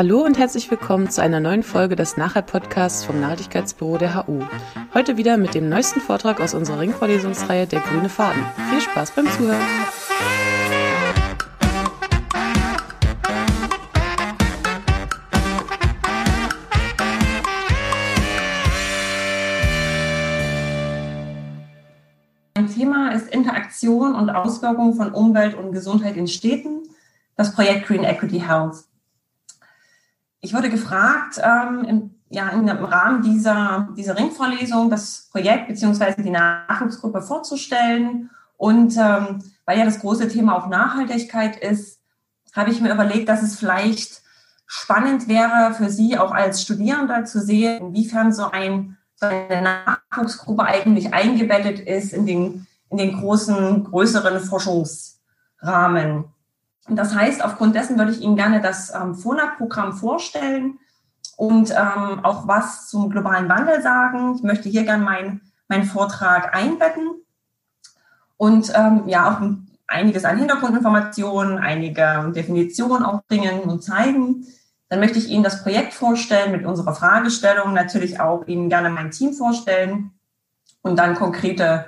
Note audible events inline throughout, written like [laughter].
Hallo und herzlich willkommen zu einer neuen Folge des Nachher-Podcasts vom Nachhaltigkeitsbüro der HU. Heute wieder mit dem neuesten Vortrag aus unserer Ringvorlesungsreihe Der grüne Faden. Viel Spaß beim Zuhören! Mein Thema ist Interaktion und Auswirkungen von Umwelt und Gesundheit in Städten, das Projekt Green Equity Health. Ich wurde gefragt, ähm, im, ja, im Rahmen dieser, dieser Ringvorlesung das Projekt beziehungsweise die Nachwuchsgruppe vorzustellen. Und ähm, weil ja das große Thema auch Nachhaltigkeit ist, habe ich mir überlegt, dass es vielleicht spannend wäre für Sie auch als Studierender zu sehen, inwiefern so, ein, so eine Nachwuchsgruppe eigentlich eingebettet ist in den, in den großen, größeren Forschungsrahmen. Das heißt, aufgrund dessen würde ich Ihnen gerne das ähm, FONAC-Programm vorstellen und ähm, auch was zum globalen Wandel sagen. Ich möchte hier gerne meinen mein Vortrag einbetten und ähm, ja auch einiges an Hintergrundinformationen, einige Definitionen auch bringen und zeigen. Dann möchte ich Ihnen das Projekt vorstellen mit unserer Fragestellung, natürlich auch Ihnen gerne mein Team vorstellen und dann konkrete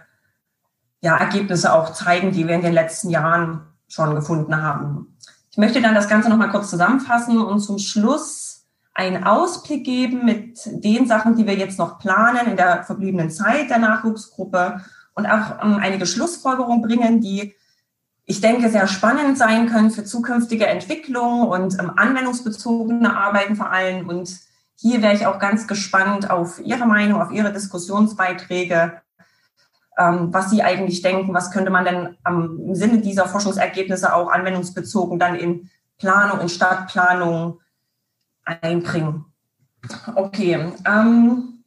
ja, Ergebnisse auch zeigen, die wir in den letzten Jahren schon gefunden haben. Ich möchte dann das Ganze nochmal kurz zusammenfassen und zum Schluss einen Ausblick geben mit den Sachen, die wir jetzt noch planen in der verbliebenen Zeit der Nachwuchsgruppe und auch ähm, einige Schlussfolgerungen bringen, die ich denke, sehr spannend sein können für zukünftige Entwicklung und ähm, anwendungsbezogene Arbeiten vor allem. Und hier wäre ich auch ganz gespannt auf Ihre Meinung, auf Ihre Diskussionsbeiträge was Sie eigentlich denken, was könnte man denn im Sinne dieser Forschungsergebnisse auch anwendungsbezogen dann in Planung, in Stadtplanung einbringen. Okay. Ähm,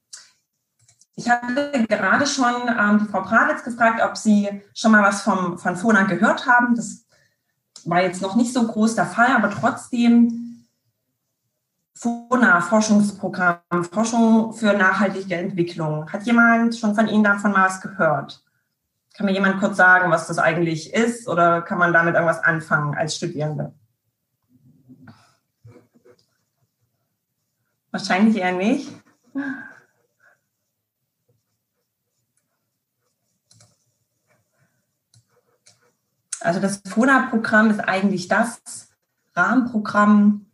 ich hatte gerade schon ähm, die Frau Pravitz gefragt, ob Sie schon mal was vom, von FONA gehört haben. Das war jetzt noch nicht so groß der Fall, aber trotzdem FONA-Forschungsprogramm, Forschung für nachhaltige Entwicklung. Hat jemand schon von Ihnen davon mal was gehört? Kann mir jemand kurz sagen, was das eigentlich ist oder kann man damit irgendwas anfangen als Studierende? Wahrscheinlich eher nicht. Also das FONA-Programm ist eigentlich das Rahmenprogramm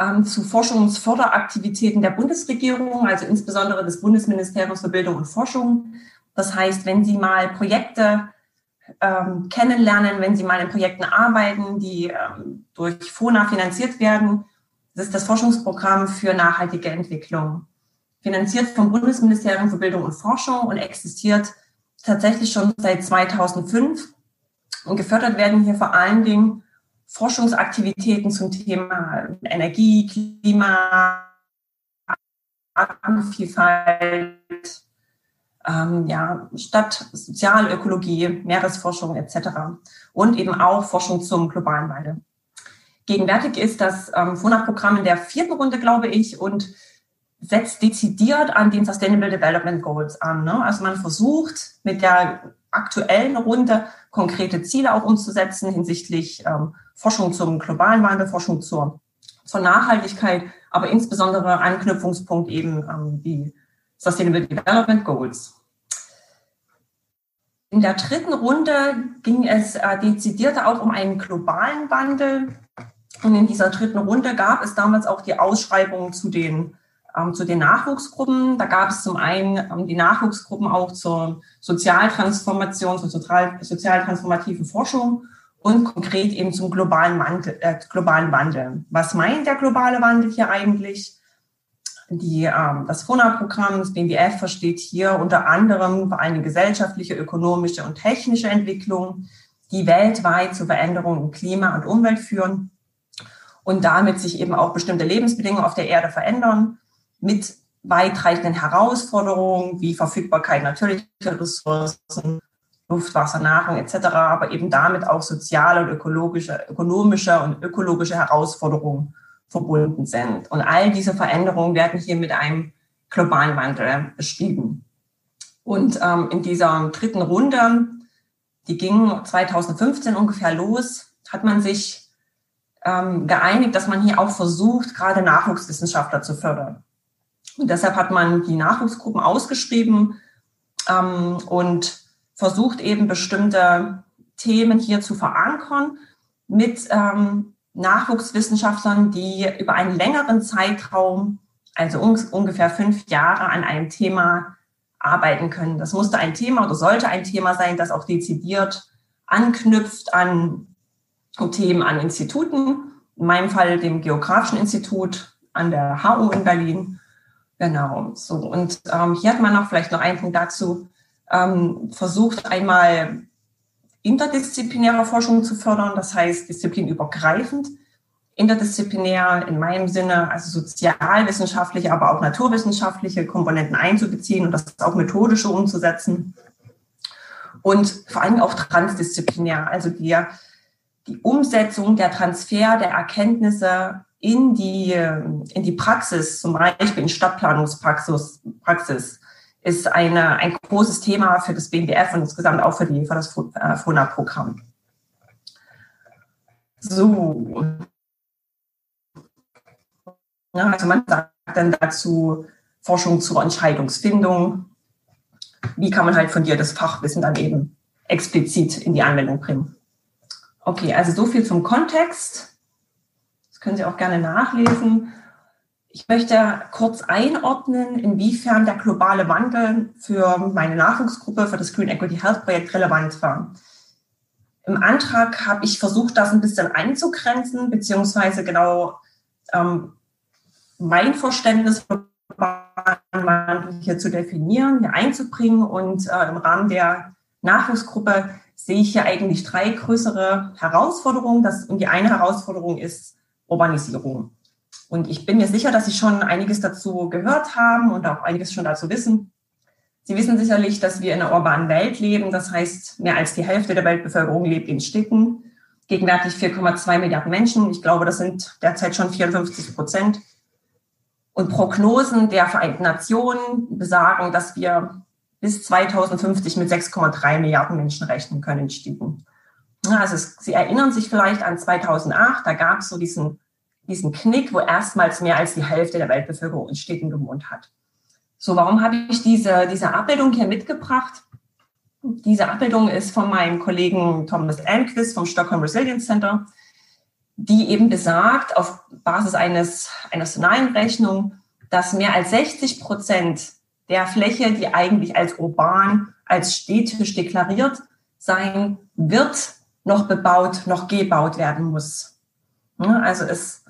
ähm, zu Forschungsförderaktivitäten der Bundesregierung, also insbesondere des Bundesministeriums für Bildung und Forschung. Das heißt, wenn Sie mal Projekte ähm, kennenlernen, wenn Sie mal in Projekten arbeiten, die ähm, durch FONA finanziert werden, das ist das Forschungsprogramm für nachhaltige Entwicklung. Finanziert vom Bundesministerium für Bildung und Forschung und existiert tatsächlich schon seit 2005. Und gefördert werden hier vor allen Dingen Forschungsaktivitäten zum Thema Energie, Klima, Artenvielfalt, ähm, ja, Stadt, Sozialökologie, Meeresforschung etc. Und eben auch Forschung zum globalen Wandel. Gegenwärtig ist das ähm, FONA-Programm in der vierten Runde, glaube ich, und setzt dezidiert an den Sustainable Development Goals an. Ne? Also man versucht mit der aktuellen Runde konkrete Ziele auch umzusetzen hinsichtlich ähm, Forschung zum globalen Wandel, Forschung zur, zur Nachhaltigkeit, aber insbesondere Anknüpfungspunkt eben ähm, die Sustainable Development Goals. In der dritten Runde ging es äh, dezidiert auch um einen globalen Wandel. Und in dieser dritten Runde gab es damals auch die Ausschreibung zu den, ähm, zu den Nachwuchsgruppen. Da gab es zum einen ähm, die Nachwuchsgruppen auch zur Sozialtransformation, zur sozial, sozialtransformativen Forschung und konkret eben zum globalen Wandel, äh, globalen Wandel. Was meint der globale Wandel hier eigentlich? Die, ähm, das FONA-Programm, das BMWF, versteht hier unter anderem allem gesellschaftliche, ökonomische und technische Entwicklung, die weltweit zu Veränderungen im Klima und Umwelt führen und damit sich eben auch bestimmte Lebensbedingungen auf der Erde verändern, mit weitreichenden Herausforderungen wie Verfügbarkeit natürlicher Ressourcen, Luft, Wasser, Nahrung etc., aber eben damit auch soziale und ökologische, ökonomische und ökologische Herausforderungen verbunden sind. Und all diese Veränderungen werden hier mit einem globalen Wandel beschrieben. Und ähm, in dieser dritten Runde, die ging 2015 ungefähr los, hat man sich ähm, geeinigt, dass man hier auch versucht, gerade Nachwuchswissenschaftler zu fördern. Und deshalb hat man die Nachwuchsgruppen ausgeschrieben ähm, und versucht eben bestimmte Themen hier zu verankern mit ähm, Nachwuchswissenschaftlern, die über einen längeren Zeitraum, also un ungefähr fünf Jahre, an einem Thema arbeiten können. Das musste ein Thema oder sollte ein Thema sein, das auch dezidiert anknüpft an Themen an Instituten, in meinem Fall dem Geografischen Institut an der HU in Berlin. Genau, so. Und ähm, hier hat man noch vielleicht noch einen Punkt dazu, ähm, versucht einmal interdisziplinäre Forschung zu fördern, das heißt disziplinübergreifend. Interdisziplinär in meinem Sinne, also sozialwissenschaftliche, aber auch naturwissenschaftliche Komponenten einzubeziehen und das auch methodische umzusetzen. Und vor allem auch transdisziplinär, also die, die Umsetzung, der Transfer der Erkenntnisse in die, in die Praxis, zum Beispiel in Stadtplanungspraxis, Praxis, ist eine, ein großes Thema für das BMBF und insgesamt auch für, die, für das FONA-Programm. So. Also man sagt dann dazu Forschung zur Entscheidungsfindung. Wie kann man halt von dir das Fachwissen dann eben explizit in die Anwendung bringen? Okay, also so viel zum Kontext. Das können Sie auch gerne nachlesen. Ich möchte kurz einordnen, inwiefern der globale Wandel für meine Nachwuchsgruppe, für das Green Equity Health Projekt relevant war. Im Antrag habe ich versucht, das ein bisschen einzugrenzen, beziehungsweise genau ähm, mein Verständnis hier zu definieren, hier einzubringen. Und äh, im Rahmen der Nachwuchsgruppe sehe ich hier eigentlich drei größere Herausforderungen. Das, und die eine Herausforderung ist Urbanisierung. Und ich bin mir sicher, dass Sie schon einiges dazu gehört haben und auch einiges schon dazu wissen. Sie wissen sicherlich, dass wir in einer urbanen Welt leben. Das heißt, mehr als die Hälfte der Weltbevölkerung lebt in Städten. Gegenwärtig 4,2 Milliarden Menschen. Ich glaube, das sind derzeit schon 54 Prozent. Und Prognosen der Vereinten Nationen besagen, dass wir bis 2050 mit 6,3 Milliarden Menschen rechnen können in Städten. Also Sie erinnern sich vielleicht an 2008, da gab es so diesen diesen Knick, wo erstmals mehr als die Hälfte der Weltbevölkerung in Städten gewohnt hat. So, warum habe ich diese, diese Abbildung hier mitgebracht? Diese Abbildung ist von meinem Kollegen Thomas Almquist vom Stockholm Resilience Center, die eben besagt, auf Basis eines, einer Szenarienrechnung, dass mehr als 60 Prozent der Fläche, die eigentlich als urban, als städtisch deklariert sein wird, noch bebaut, noch gebaut werden muss. Also es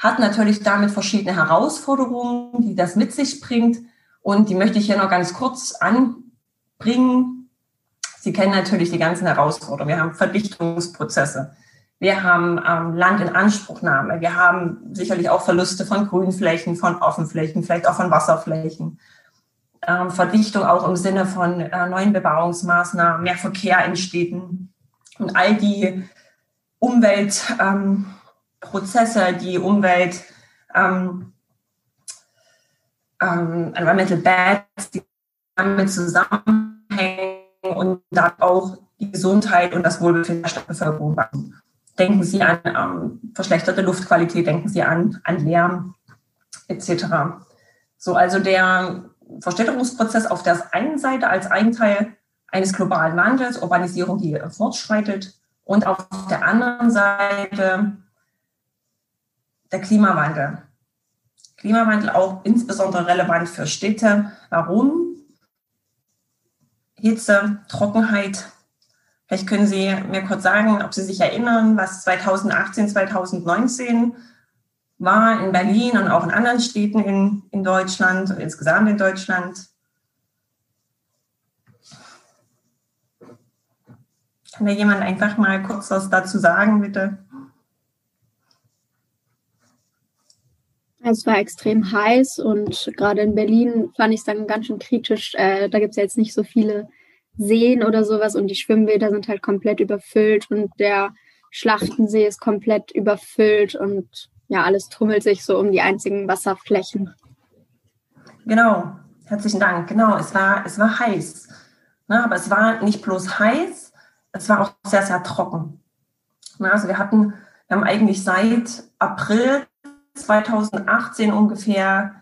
hat natürlich damit verschiedene Herausforderungen, die das mit sich bringt. Und die möchte ich hier noch ganz kurz anbringen. Sie kennen natürlich die ganzen Herausforderungen. Wir haben Verdichtungsprozesse. Wir haben ähm, Landinanspruchnahme. Wir haben sicherlich auch Verluste von Grünflächen, von Offenflächen, vielleicht auch von Wasserflächen. Ähm, Verdichtung auch im Sinne von äh, neuen Bebauungsmaßnahmen, mehr Verkehr in Städten und all die Umwelt, ähm, Prozesse, die Umwelt, ähm, ähm, Environmental Beds, die damit zusammenhängen und da auch die Gesundheit und das Wohlbefinden der Stadtbevölkerung machen. Denken Sie an ähm, verschlechterte Luftqualität, denken Sie an, an Lärm etc. So, also der Verstädterungsprozess auf der einen Seite als ein Teil eines globalen Wandels, Urbanisierung, die fortschreitet, und auf der anderen Seite der Klimawandel. Klimawandel auch insbesondere relevant für Städte. Warum? Hitze, Trockenheit. Vielleicht können Sie mir kurz sagen, ob Sie sich erinnern, was 2018, 2019 war in Berlin und auch in anderen Städten in, in Deutschland und insgesamt in Deutschland. Kann da jemand einfach mal kurz was dazu sagen, bitte? Es war extrem heiß und gerade in Berlin fand ich es dann ganz schön kritisch. Äh, da gibt es ja jetzt nicht so viele Seen oder sowas und die Schwimmbäder sind halt komplett überfüllt und der Schlachtensee ist komplett überfüllt und ja, alles tummelt sich so um die einzigen Wasserflächen. Genau, herzlichen Dank. Genau, es war, es war heiß. Ne, aber es war nicht bloß heiß, es war auch sehr, sehr trocken. Ne, also wir hatten Wir haben eigentlich seit April 2018 ungefähr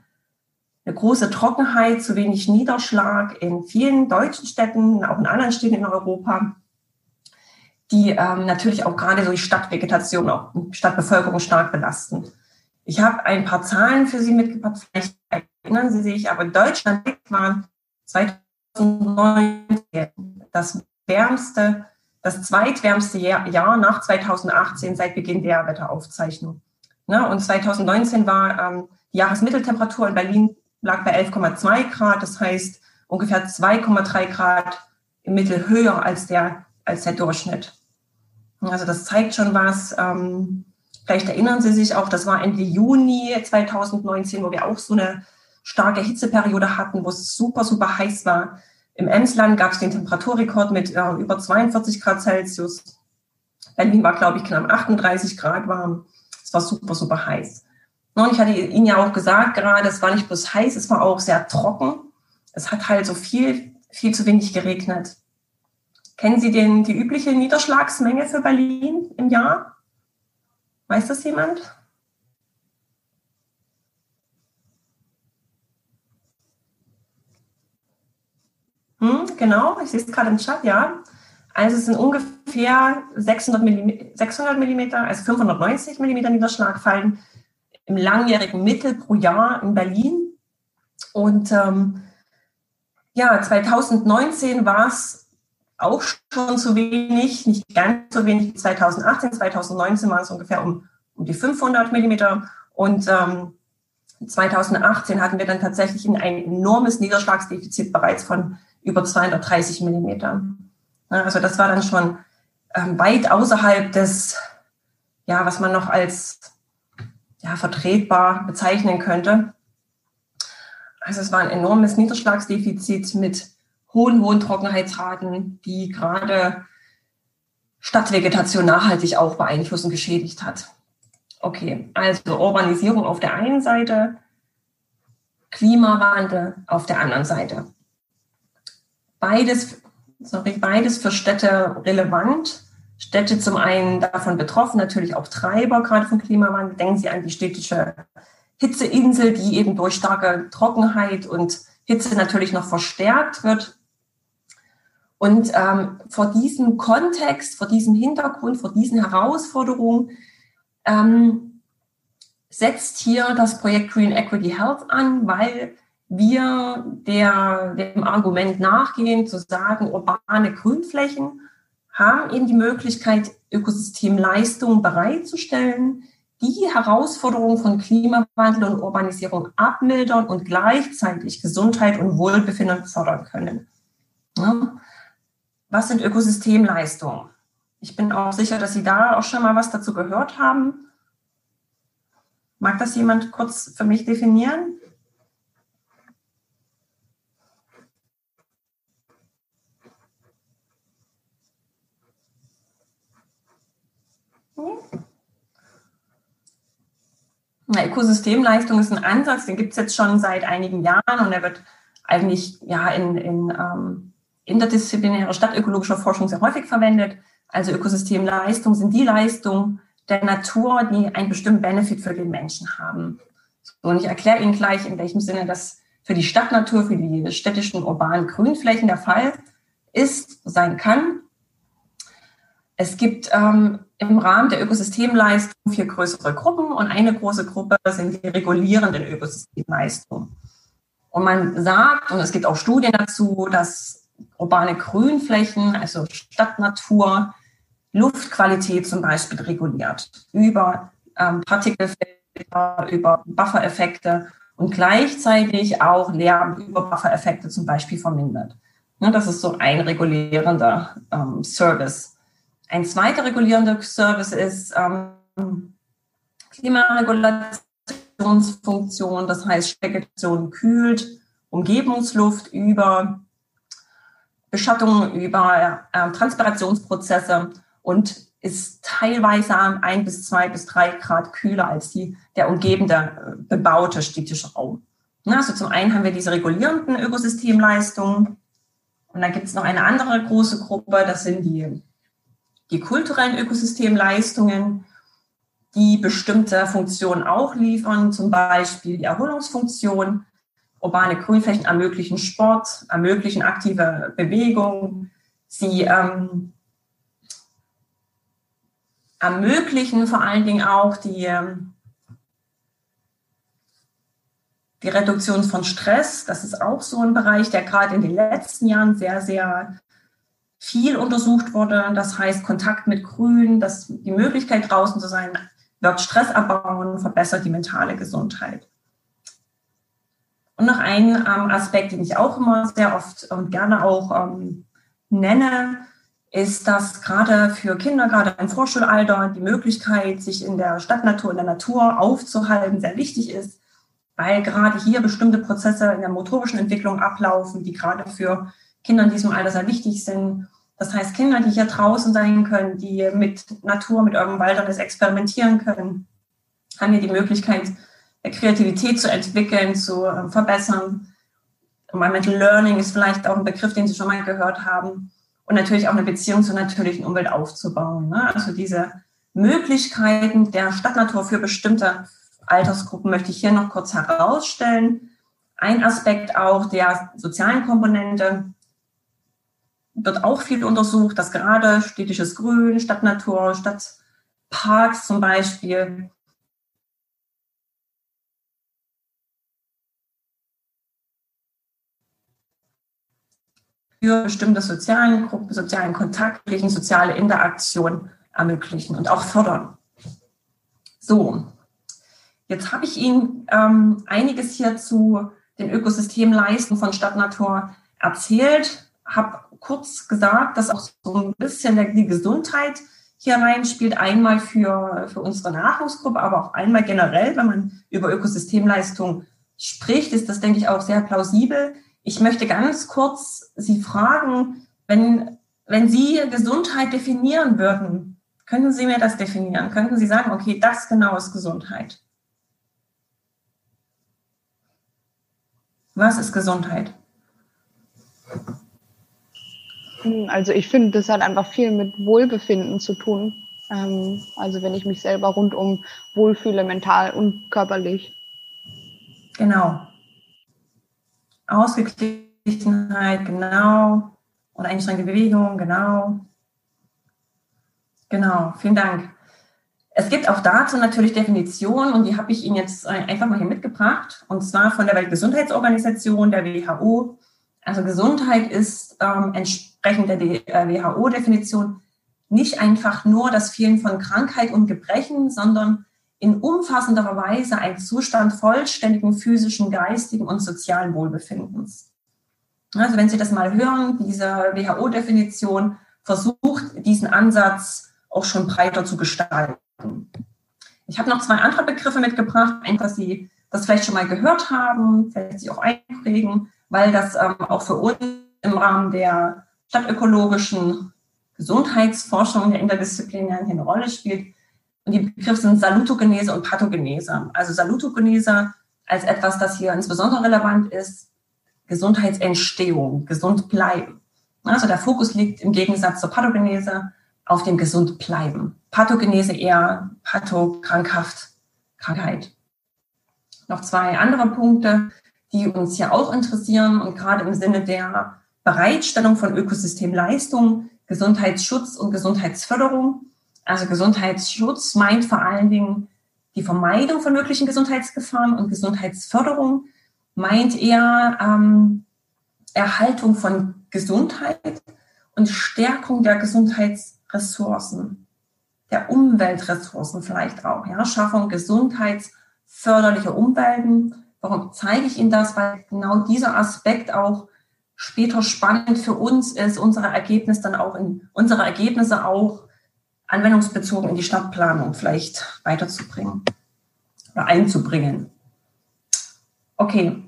eine große Trockenheit, zu wenig Niederschlag in vielen deutschen Städten, auch in anderen Städten in Europa, die ähm, natürlich auch gerade so die Stadtvegetation, auch Stadtbevölkerung stark belasten. Ich habe ein paar Zahlen für Sie mitgebracht, vielleicht erinnern Sie sich, aber Deutschland war 2019 das wärmste, das zweitwärmste Jahr nach 2018 seit Beginn der Wetteraufzeichnung. Ne? Und 2019 war ähm, die Jahresmitteltemperatur in Berlin lag bei 11,2 Grad, das heißt ungefähr 2,3 Grad im Mittel höher als der, als der Durchschnitt. Also das zeigt schon was. Ähm, vielleicht erinnern Sie sich auch, das war Ende Juni 2019, wo wir auch so eine starke Hitzeperiode hatten, wo es super, super heiß war. Im Emsland gab es den Temperaturrekord mit äh, über 42 Grad Celsius. Berlin war, glaube ich, knapp 38 Grad warm. Es war super, super heiß. Und ich hatte Ihnen ja auch gesagt, gerade es war nicht bloß heiß, es war auch sehr trocken. Es hat halt so viel, viel zu wenig geregnet. Kennen Sie den, die übliche Niederschlagsmenge für Berlin im Jahr? Weiß das jemand? Hm, genau, ich sehe es gerade im Chat, ja. Also es sind ungefähr 600 mm, 600 mm also 590 mm Niederschlag fallen im langjährigen Mittel pro Jahr in Berlin. Und ähm, ja, 2019 war es auch schon zu wenig, nicht ganz so wenig wie 2018. 2019 waren es ungefähr um, um die 500 Millimeter. Und ähm, 2018 hatten wir dann tatsächlich ein enormes Niederschlagsdefizit bereits von über 230 Millimeter. Also das war dann schon ähm, weit außerhalb des, ja, was man noch als ja, vertretbar bezeichnen könnte. Also es war ein enormes Niederschlagsdefizit mit hohen, hohen Trockenheitsraten, die gerade Stadtvegetation nachhaltig auch beeinflusst und geschädigt hat. Okay, also Urbanisierung auf der einen Seite, Klimawandel auf der anderen Seite. Beides, sorry, beides für Städte relevant. Städte zum einen davon betroffen, natürlich auch Treiber gerade vom Klimawandel. Denken Sie an die städtische Hitzeinsel, die eben durch starke Trockenheit und Hitze natürlich noch verstärkt wird. Und ähm, vor diesem Kontext, vor diesem Hintergrund, vor diesen Herausforderungen ähm, setzt hier das Projekt Green Equity Health an, weil wir der, dem Argument nachgehen, zu sagen, urbane Grünflächen haben eben die Möglichkeit, Ökosystemleistungen bereitzustellen, die Herausforderungen von Klimawandel und Urbanisierung abmildern und gleichzeitig Gesundheit und Wohlbefinden fördern können. Was sind Ökosystemleistungen? Ich bin auch sicher, dass Sie da auch schon mal was dazu gehört haben. Mag das jemand kurz für mich definieren? Na, Ökosystemleistung ist ein Ansatz, den gibt es jetzt schon seit einigen Jahren und er wird eigentlich ja in, in ähm, interdisziplinärer stadtökologischer Forschung sehr häufig verwendet. Also Ökosystemleistung sind die Leistungen der Natur, die einen bestimmten Benefit für den Menschen haben. So, und ich erkläre Ihnen gleich, in welchem Sinne das für die Stadtnatur, für die städtischen urbanen Grünflächen der Fall ist, sein kann. Es gibt ähm, im Rahmen der Ökosystemleistung vier größere Gruppen und eine große Gruppe sind die regulierenden Ökosystemleistungen. Und man sagt, und es gibt auch Studien dazu, dass urbane Grünflächen, also Stadtnatur, Luftqualität zum Beispiel reguliert über ähm, Partikelfilter, über Buffereffekte und gleichzeitig auch Lärm über Buffereffekte zum Beispiel vermindert. Ne, das ist so ein regulierender ähm, Service. Ein zweiter regulierender Service ist ähm, Klimaregulationsfunktion, das heißt Vegetation kühlt Umgebungsluft über Beschattung, über äh, Transpirationsprozesse und ist teilweise ein bis zwei bis drei Grad kühler als die, der umgebende äh, bebaute städtische Raum. Also zum einen haben wir diese regulierenden Ökosystemleistungen und dann gibt es noch eine andere große Gruppe, das sind die die kulturellen Ökosystemleistungen. die bestimmte Funktionen auch liefern, zum Beispiel die Erholungsfunktion. Urbane Grünflächen ermöglichen Sport, ermöglichen aktive Bewegung. Sie ähm, ermöglichen vor allen Dingen auch die, ähm, die Reduktion von Stress. Das ist auch so ein Bereich, der gerade in den letzten Jahren sehr, sehr viel untersucht wurde. Das heißt, Kontakt mit Grün, das, die Möglichkeit draußen zu sein, wirkt Stress abbauen, verbessert die mentale Gesundheit. Und noch ein ähm, Aspekt, den ich auch immer sehr oft und gerne auch ähm, nenne, ist, dass gerade für Kinder, gerade im Vorschulalter, die Möglichkeit, sich in der Stadtnatur, in der Natur aufzuhalten, sehr wichtig ist, weil gerade hier bestimmte Prozesse in der motorischen Entwicklung ablaufen, die gerade für Kinder in diesem Alter sehr wichtig sind. Das heißt, Kinder, die hier draußen sein können, die mit Natur, mit eurem Walderness experimentieren können, haben hier die Möglichkeit, Kreativität zu entwickeln, zu äh, verbessern. Environmental Learning ist vielleicht auch ein Begriff, den Sie schon mal gehört haben. Und natürlich auch eine Beziehung zur natürlichen Umwelt aufzubauen. Ne? Also diese Möglichkeiten der Stadtnatur für bestimmte Altersgruppen möchte ich hier noch kurz herausstellen. Ein Aspekt auch der sozialen Komponente wird auch viel untersucht, dass gerade städtisches Grün, Stadtnatur, Stadtparks zum Beispiel für bestimmte sozialen Gruppen, sozialen Kontaktlichen, soziale Interaktion ermöglichen und auch fördern. So, jetzt habe ich Ihnen ähm, einiges hier zu den Ökosystemleistungen von Stadtnatur erzählt, habe kurz gesagt, dass auch so ein bisschen die Gesundheit hier reinspielt, einmal für, für unsere Nachwuchsgruppe, aber auch einmal generell, wenn man über Ökosystemleistung spricht, ist das, denke ich, auch sehr plausibel. Ich möchte ganz kurz Sie fragen, wenn, wenn Sie Gesundheit definieren würden, könnten Sie mir das definieren? Könnten Sie sagen, okay, das genau ist Gesundheit? Was ist Gesundheit? Also ich finde, das hat einfach viel mit Wohlbefinden zu tun. Ähm, also wenn ich mich selber rundum wohlfühle, mental und körperlich. Genau. Ausgeglichenheit, genau. Und eingeschränkte Bewegung, genau. Genau, vielen Dank. Es gibt auch dazu natürlich Definitionen und die habe ich Ihnen jetzt einfach mal hier mitgebracht. Und zwar von der Weltgesundheitsorganisation, der WHO. Also Gesundheit ist ähm, entsprechend der äh, WHO-Definition nicht einfach nur das Fehlen von Krankheit und Gebrechen, sondern in umfassenderer Weise ein Zustand vollständigen physischen, geistigen und sozialen Wohlbefindens. Also wenn Sie das mal hören, diese WHO-Definition versucht, diesen Ansatz auch schon breiter zu gestalten. Ich habe noch zwei andere Begriffe mitgebracht, ein, dass Sie das vielleicht schon mal gehört haben, vielleicht sich auch einprägen, weil das ähm, auch für uns im Rahmen der stadtökologischen Gesundheitsforschung der interdisziplinären eine Rolle spielt. Und die Begriffe sind Salutogenese und Pathogenese. Also Salutogenese als etwas, das hier insbesondere relevant ist, Gesundheitsentstehung, gesund bleiben. Also der Fokus liegt im Gegensatz zur Pathogenese auf dem gesund bleiben. Pathogenese eher Patho, krankhaft, Krankheit. Noch zwei andere Punkte, die uns hier auch interessieren und gerade im Sinne der Bereitstellung von Ökosystemleistungen, Gesundheitsschutz und Gesundheitsförderung also Gesundheitsschutz meint vor allen Dingen die Vermeidung von möglichen Gesundheitsgefahren und Gesundheitsförderung meint eher ähm, Erhaltung von Gesundheit und Stärkung der Gesundheitsressourcen, der Umweltressourcen vielleicht auch, ja, Schaffung gesundheitsförderlicher Umwelten. Warum zeige ich Ihnen das? Weil genau dieser Aspekt auch später spannend für uns ist, unsere Ergebnisse dann auch in unsere Ergebnisse auch anwendungsbezogen in die Stadtplanung vielleicht weiterzubringen oder einzubringen. Okay,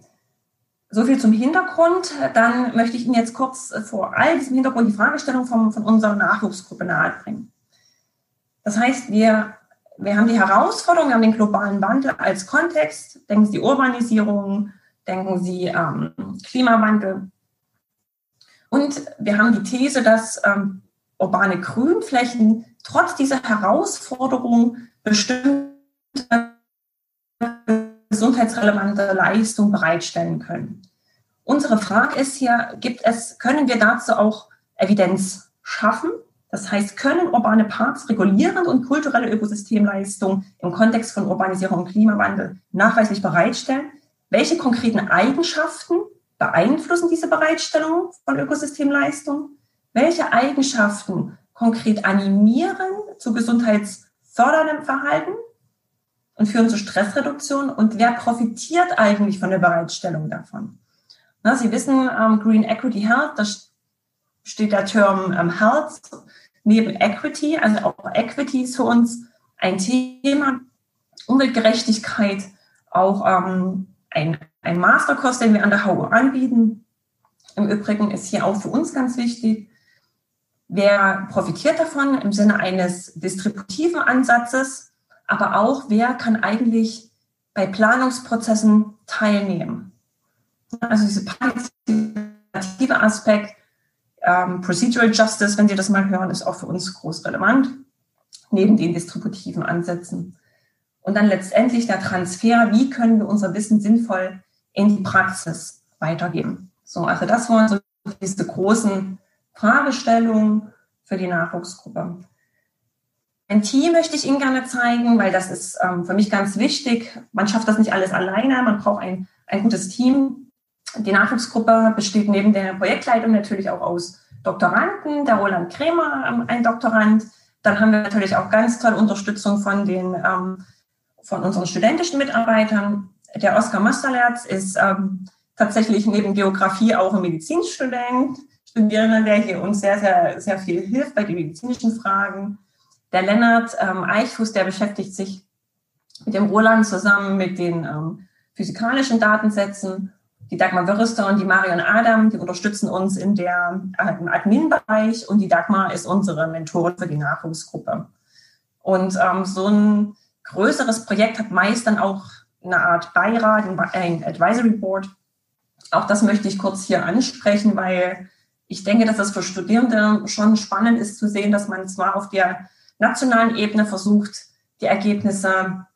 so viel zum Hintergrund. Dann möchte ich Ihnen jetzt kurz vor all diesem Hintergrund die Fragestellung von, von unserer Nachwuchsgruppe nahebringen. Das heißt, wir, wir haben die Herausforderung, wir haben den globalen Wandel als Kontext. Denken Sie Urbanisierung, denken Sie ähm, Klimawandel. Und wir haben die These, dass ähm, urbane Grünflächen trotz dieser Herausforderung bestimmte gesundheitsrelevante Leistung bereitstellen können. Unsere Frage ist hier, gibt es, können wir dazu auch Evidenz schaffen? Das heißt, können urbane Parks regulierend und kulturelle Ökosystemleistungen im Kontext von Urbanisierung und Klimawandel nachweislich bereitstellen? Welche konkreten Eigenschaften beeinflussen diese Bereitstellung von Ökosystemleistungen? Welche Eigenschaften konkret animieren zu gesundheitsförderndem Verhalten und führen zu Stressreduktion? Und wer profitiert eigentlich von der Bereitstellung davon? Na, Sie wissen, ähm, Green Equity Health, da steht der Term ähm, Health neben Equity, also auch Equity ist für uns ein Thema. Umweltgerechtigkeit, auch ähm, ein, ein Masterkurs, den wir an der HU anbieten. Im Übrigen ist hier auch für uns ganz wichtig, wer profitiert davon im Sinne eines distributiven Ansatzes, aber auch wer kann eigentlich bei Planungsprozessen teilnehmen. Also dieser partizipative Aspekt, ähm, Procedural Justice, wenn Sie das mal hören, ist auch für uns groß relevant, neben den distributiven Ansätzen. Und dann letztendlich der Transfer, wie können wir unser Wissen sinnvoll in die Praxis weitergeben. So, also das waren so diese großen Fragestellungen für die Nachwuchsgruppe. Ein Team möchte ich Ihnen gerne zeigen, weil das ist ähm, für mich ganz wichtig. Man schafft das nicht alles alleine, man braucht ein, ein gutes Team. Die Nachwuchsgruppe besteht neben der Projektleitung natürlich auch aus Doktoranden, der Roland Krämer, ähm, ein Doktorand. Dann haben wir natürlich auch ganz tolle Unterstützung von den ähm, von unseren studentischen Mitarbeitern. Der Oskar Mosterlerz ist ähm, tatsächlich neben Geografie auch ein Medizinstudent, Studierender, der hier uns sehr, sehr, sehr viel hilft bei den medizinischen Fragen. Der Lennart ähm, Eichfuß, der beschäftigt sich mit dem Roland zusammen mit den ähm, physikalischen Datensätzen die Dagmar Würrister und die Marion Adam, die unterstützen uns in der, äh, im Admin-Bereich und die Dagmar ist unsere Mentorin für die Nachwuchsgruppe. Und ähm, so ein größeres Projekt hat meist dann auch eine Art Beirat, ein Advisory Board. Auch das möchte ich kurz hier ansprechen, weil ich denke, dass das für Studierende schon spannend ist zu sehen, dass man zwar auf der nationalen Ebene versucht, die Ergebnisse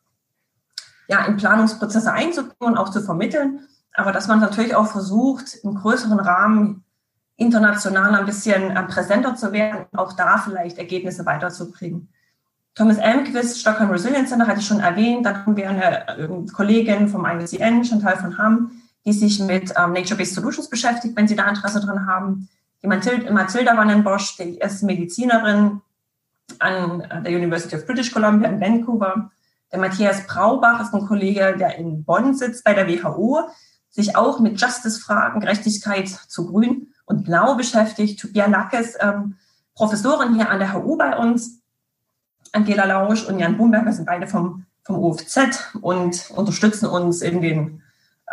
ja, in Planungsprozesse einzubringen und auch zu vermitteln, aber dass man natürlich auch versucht, im größeren Rahmen international ein bisschen äh, präsenter zu werden, auch da vielleicht Ergebnisse weiterzubringen. Thomas Elmquist, Stockholm Resilience Center, hatte ich schon erwähnt. Dann haben wir eine äh, Kollegin vom IUCN, Chantal von Hamm, die sich mit ähm, Nature-Based Solutions beschäftigt, wenn Sie da Interesse dran haben. Die Mathilda Wannenbosch, die ist Medizinerin an der University of British Columbia in Vancouver. Der Matthias Braubach ist ein Kollege, der in Bonn sitzt bei der WHO sich auch mit Justice-Fragen, Gerechtigkeit zu Grün und Blau beschäftigt. Tobias Lackes, ähm, Professorin hier an der HU bei uns. Angela Lausch und Jan Bumberger sind beide vom, vom UFZ und unterstützen uns in den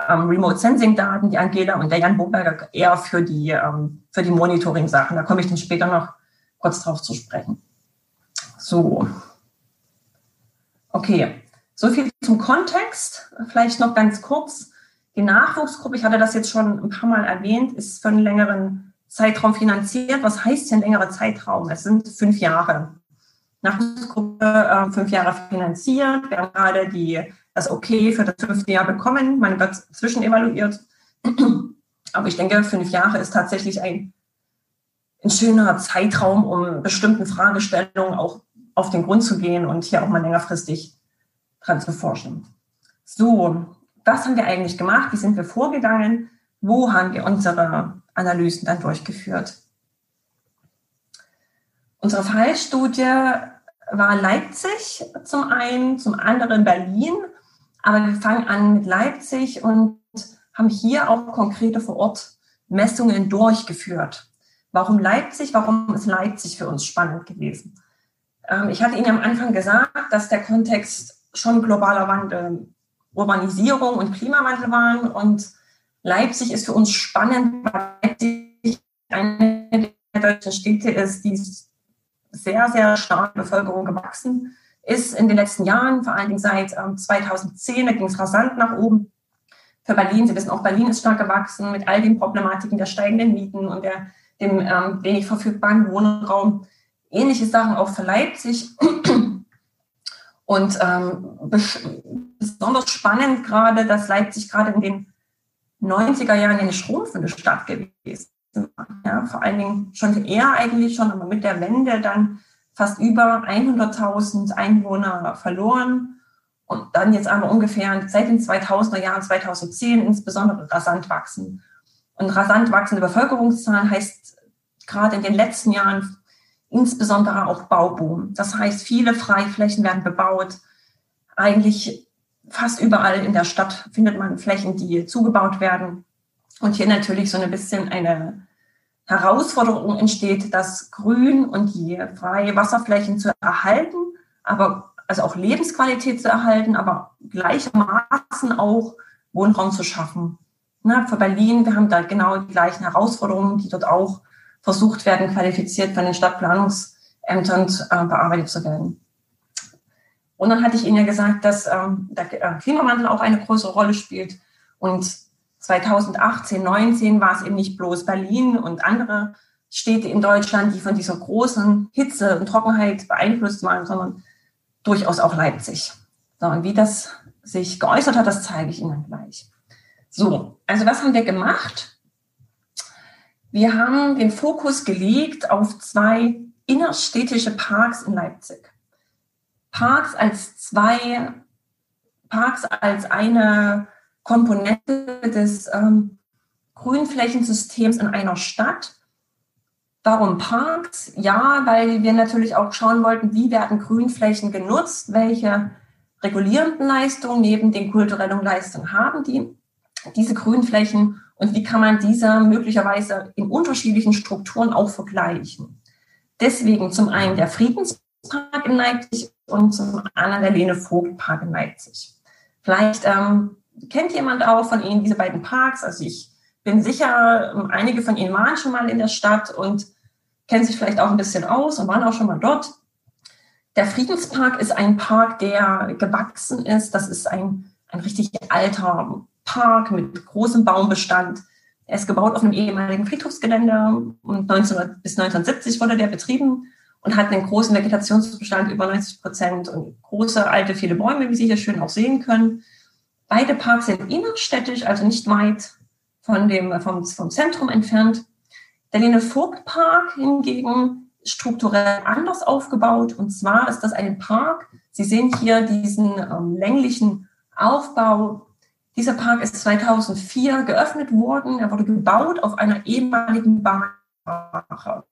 ähm, Remote Sensing Daten, die Angela und der Jan Bumberger eher für die, ähm, für die Monitoring Sachen. Da komme ich dann später noch kurz drauf zu sprechen. So. Okay. So viel zum Kontext. Vielleicht noch ganz kurz. Die Nachwuchsgruppe, ich hatte das jetzt schon ein paar Mal erwähnt, ist für einen längeren Zeitraum finanziert. Was heißt denn längerer Zeitraum? Es sind fünf Jahre. Nachwuchsgruppe äh, fünf Jahre finanziert. Wir haben gerade die, das Okay für das fünfte Jahr bekommen. Man wird zwischenevaluiert. [clears throat] Aber ich denke, fünf Jahre ist tatsächlich ein, ein schöner Zeitraum, um bestimmten Fragestellungen auch auf den Grund zu gehen und hier auch mal längerfristig dran zu forschen. So, was haben wir eigentlich gemacht? Wie sind wir vorgegangen? Wo haben wir unsere Analysen dann durchgeführt? Unsere Fallstudie war Leipzig zum einen, zum anderen Berlin. Aber wir fangen an mit Leipzig und haben hier auch konkrete vor Ort Messungen durchgeführt. Warum Leipzig? Warum ist Leipzig für uns spannend gewesen? Ähm, ich hatte Ihnen am Anfang gesagt, dass der Kontext schon globaler Wandel Urbanisierung und Klimawandel waren. Und Leipzig ist für uns spannend, weil Leipzig eine der deutschen Städte ist, die sehr, sehr stark Bevölkerung gewachsen ist in den letzten Jahren, vor allen Dingen seit 2010, ähm, da ging es rasant nach oben. Für Berlin, Sie wissen auch, Berlin ist stark gewachsen mit all den Problematiken der steigenden Mieten und der, dem ähm, wenig verfügbaren Wohnraum. Ähnliche Sachen auch für Leipzig. Und ähm, besonders spannend gerade, dass Leipzig gerade in den 90er Jahren eine schrumpfende Stadt gewesen. Ja, vor allen Dingen schon eher eigentlich schon, aber mit der Wende dann fast über 100.000 Einwohner verloren und dann jetzt aber ungefähr seit den 2000er Jahren, 2010 insbesondere rasant wachsen. Und rasant wachsende Bevölkerungszahlen heißt gerade in den letzten Jahren insbesondere auch Bauboom. Das heißt, viele Freiflächen werden bebaut. Eigentlich fast überall in der Stadt findet man Flächen, die zugebaut werden. Und hier natürlich so ein bisschen eine Herausforderung entsteht, das Grün und die freie Wasserflächen zu erhalten, aber also auch Lebensqualität zu erhalten, aber gleichermaßen auch Wohnraum zu schaffen. Na, für Berlin, wir haben da genau die gleichen Herausforderungen, die dort auch versucht werden, qualifiziert von den Stadtplanungsämtern äh, bearbeitet zu werden. Und dann hatte ich Ihnen ja gesagt, dass ähm, der Klimawandel auch eine große Rolle spielt. Und 2018, 19 war es eben nicht bloß Berlin und andere Städte in Deutschland, die von dieser großen Hitze und Trockenheit beeinflusst waren, sondern durchaus auch Leipzig. So, und wie das sich geäußert hat, das zeige ich Ihnen gleich. So, also was haben wir gemacht? Wir haben den Fokus gelegt auf zwei innerstädtische Parks in Leipzig. Parks als zwei, Parks als eine Komponente des ähm, Grünflächensystems in einer Stadt. Warum Parks? Ja, weil wir natürlich auch schauen wollten, wie werden Grünflächen genutzt, welche regulierenden Leistungen neben den kulturellen Leistungen haben die diese Grünflächen und wie kann man diese möglicherweise in unterschiedlichen Strukturen auch vergleichen. Deswegen zum einen der Friedenspark in Leipzig und zum anderen der Lene Vogt Park in Leipzig. Vielleicht ähm, kennt jemand auch von Ihnen diese beiden Parks. Also ich bin sicher, ähm, einige von Ihnen waren schon mal in der Stadt und kennen sich vielleicht auch ein bisschen aus und waren auch schon mal dort. Der Friedenspark ist ein Park, der gewachsen ist. Das ist ein, ein richtig alter Park mit großem Baumbestand. Er ist gebaut auf einem ehemaligen Friedhofsgelände und 1900 bis 1970 wurde der betrieben und hat einen großen Vegetationsbestand über 90 Prozent und große, alte, viele Bäume, wie Sie hier schön auch sehen können. Beide Parks sind innerstädtisch, also nicht weit von dem, vom, vom Zentrum entfernt. Der Lene Vogt Park hingegen strukturell anders aufgebaut. Und zwar ist das ein Park. Sie sehen hier diesen ähm, länglichen Aufbau dieser Park ist 2004 geöffnet worden. Er wurde gebaut auf einer ehemaligen Bahnwache.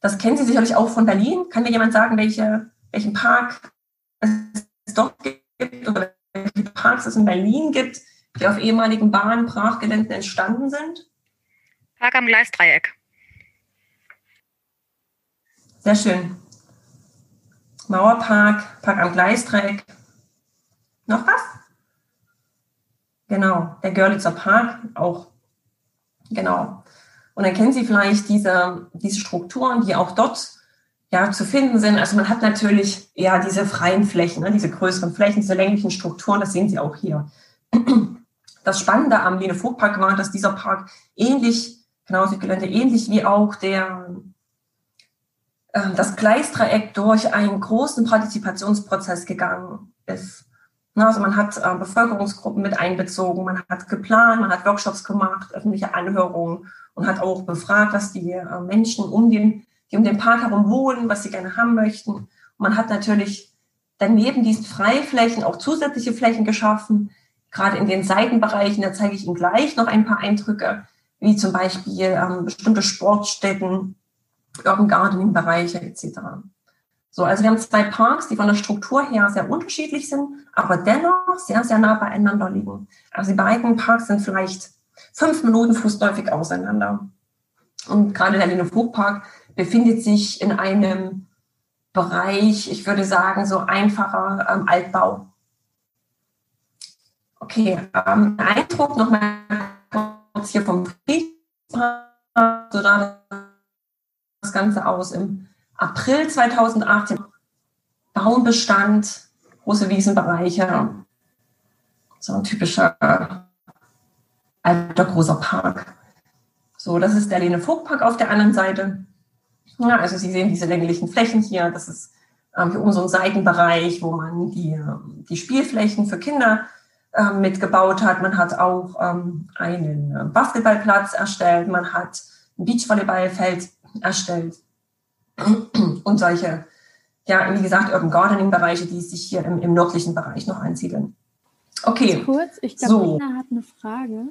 Das kennen Sie sicherlich auch von Berlin. Kann mir jemand sagen, welche, welchen Park es dort gibt oder Parks es in Berlin gibt, die auf ehemaligen Bahn, Brachgeländen entstanden sind? Park am Gleisdreieck. Sehr schön. Mauerpark, Park am Gleisdreieck. Noch was? Genau, der Görlitzer Park auch. Genau. Und dann kennen Sie vielleicht diese, diese Strukturen, die auch dort ja, zu finden sind. Also man hat natürlich ja diese freien Flächen, ne, diese größeren Flächen, diese länglichen Strukturen, das sehen Sie auch hier. Das Spannende am Lene Vogt Park war, dass dieser Park ähnlich, genau, Südgelände, ähnlich wie auch der, äh, das Gleisdreieck durch einen großen Partizipationsprozess gegangen ist. Also man hat äh, Bevölkerungsgruppen mit einbezogen, man hat geplant, man hat Workshops gemacht, öffentliche Anhörungen und hat auch befragt, was die äh, Menschen um den, die um den Park herum wohnen, was sie gerne haben möchten. Und man hat natürlich daneben diesen Freiflächen auch zusätzliche Flächen geschaffen, gerade in den Seitenbereichen, da zeige ich Ihnen gleich noch ein paar Eindrücke, wie zum Beispiel ähm, bestimmte Sportstätten, Urban Gardening-Bereiche etc. So, also wir haben zwei Parks, die von der Struktur her sehr unterschiedlich sind, aber dennoch sehr, sehr nah beieinander liegen. Also die beiden Parks sind vielleicht fünf Minuten fußläufig auseinander. Und gerade der Lene Park befindet sich in einem Bereich, ich würde sagen, so einfacher ähm, Altbau. Okay, ähm, Eindruck nochmal kurz hier vom Friedpark, so da das Ganze aus im April 2018 Baumbestand, große Wiesenbereiche, so ein typischer alter großer Park. So, das ist der Lene Vogt Park auf der anderen Seite. Ja, also Sie sehen diese länglichen Flächen hier. Das ist ähm, hier oben so ein Seitenbereich, wo man die, die Spielflächen für Kinder ähm, mitgebaut hat. Man hat auch ähm, einen äh, Basketballplatz erstellt, man hat ein Beachvolleyballfeld erstellt [clears throat] und solche, ja, wie gesagt, Urban Gardening-Bereiche, die sich hier im, im nördlichen Bereich noch ansiedeln. Okay. Ganz kurz, ich glaube, so. Lena hat eine Frage.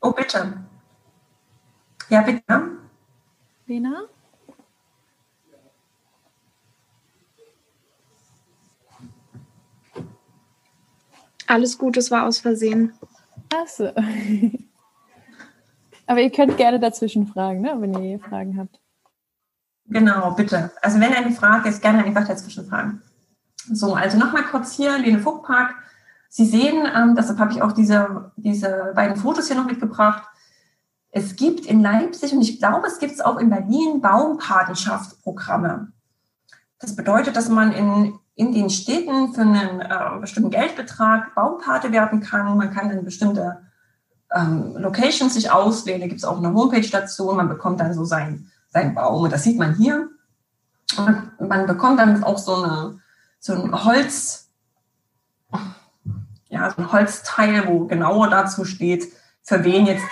Oh, bitte. Ja, bitte. Lena? Alles gut, es war aus Versehen. Achso. [laughs] Aber ihr könnt gerne dazwischen fragen, ne, wenn ihr Fragen habt. Genau, bitte. Also wenn eine Frage ist, gerne einfach dazwischen fragen. So, also nochmal kurz hier, Lene Vogtpark. Sie sehen, ähm, deshalb habe ich auch diese, diese beiden Fotos hier noch mitgebracht. Es gibt in Leipzig und ich glaube, es gibt es auch in Berlin Baumpatenschaftsprogramme. Das bedeutet, dass man in in den Städten für einen äh, bestimmten Geldbetrag Baumpate werden kann. Man kann dann bestimmte ähm, Locations sich auswählen. Da gibt es auch eine Homepage dazu. Man bekommt dann so seinen sein Baum. Und das sieht man hier. Und man bekommt dann auch so, eine, so ein Holz, ja, so ein Holzteil, wo genauer dazu steht, für wen jetzt,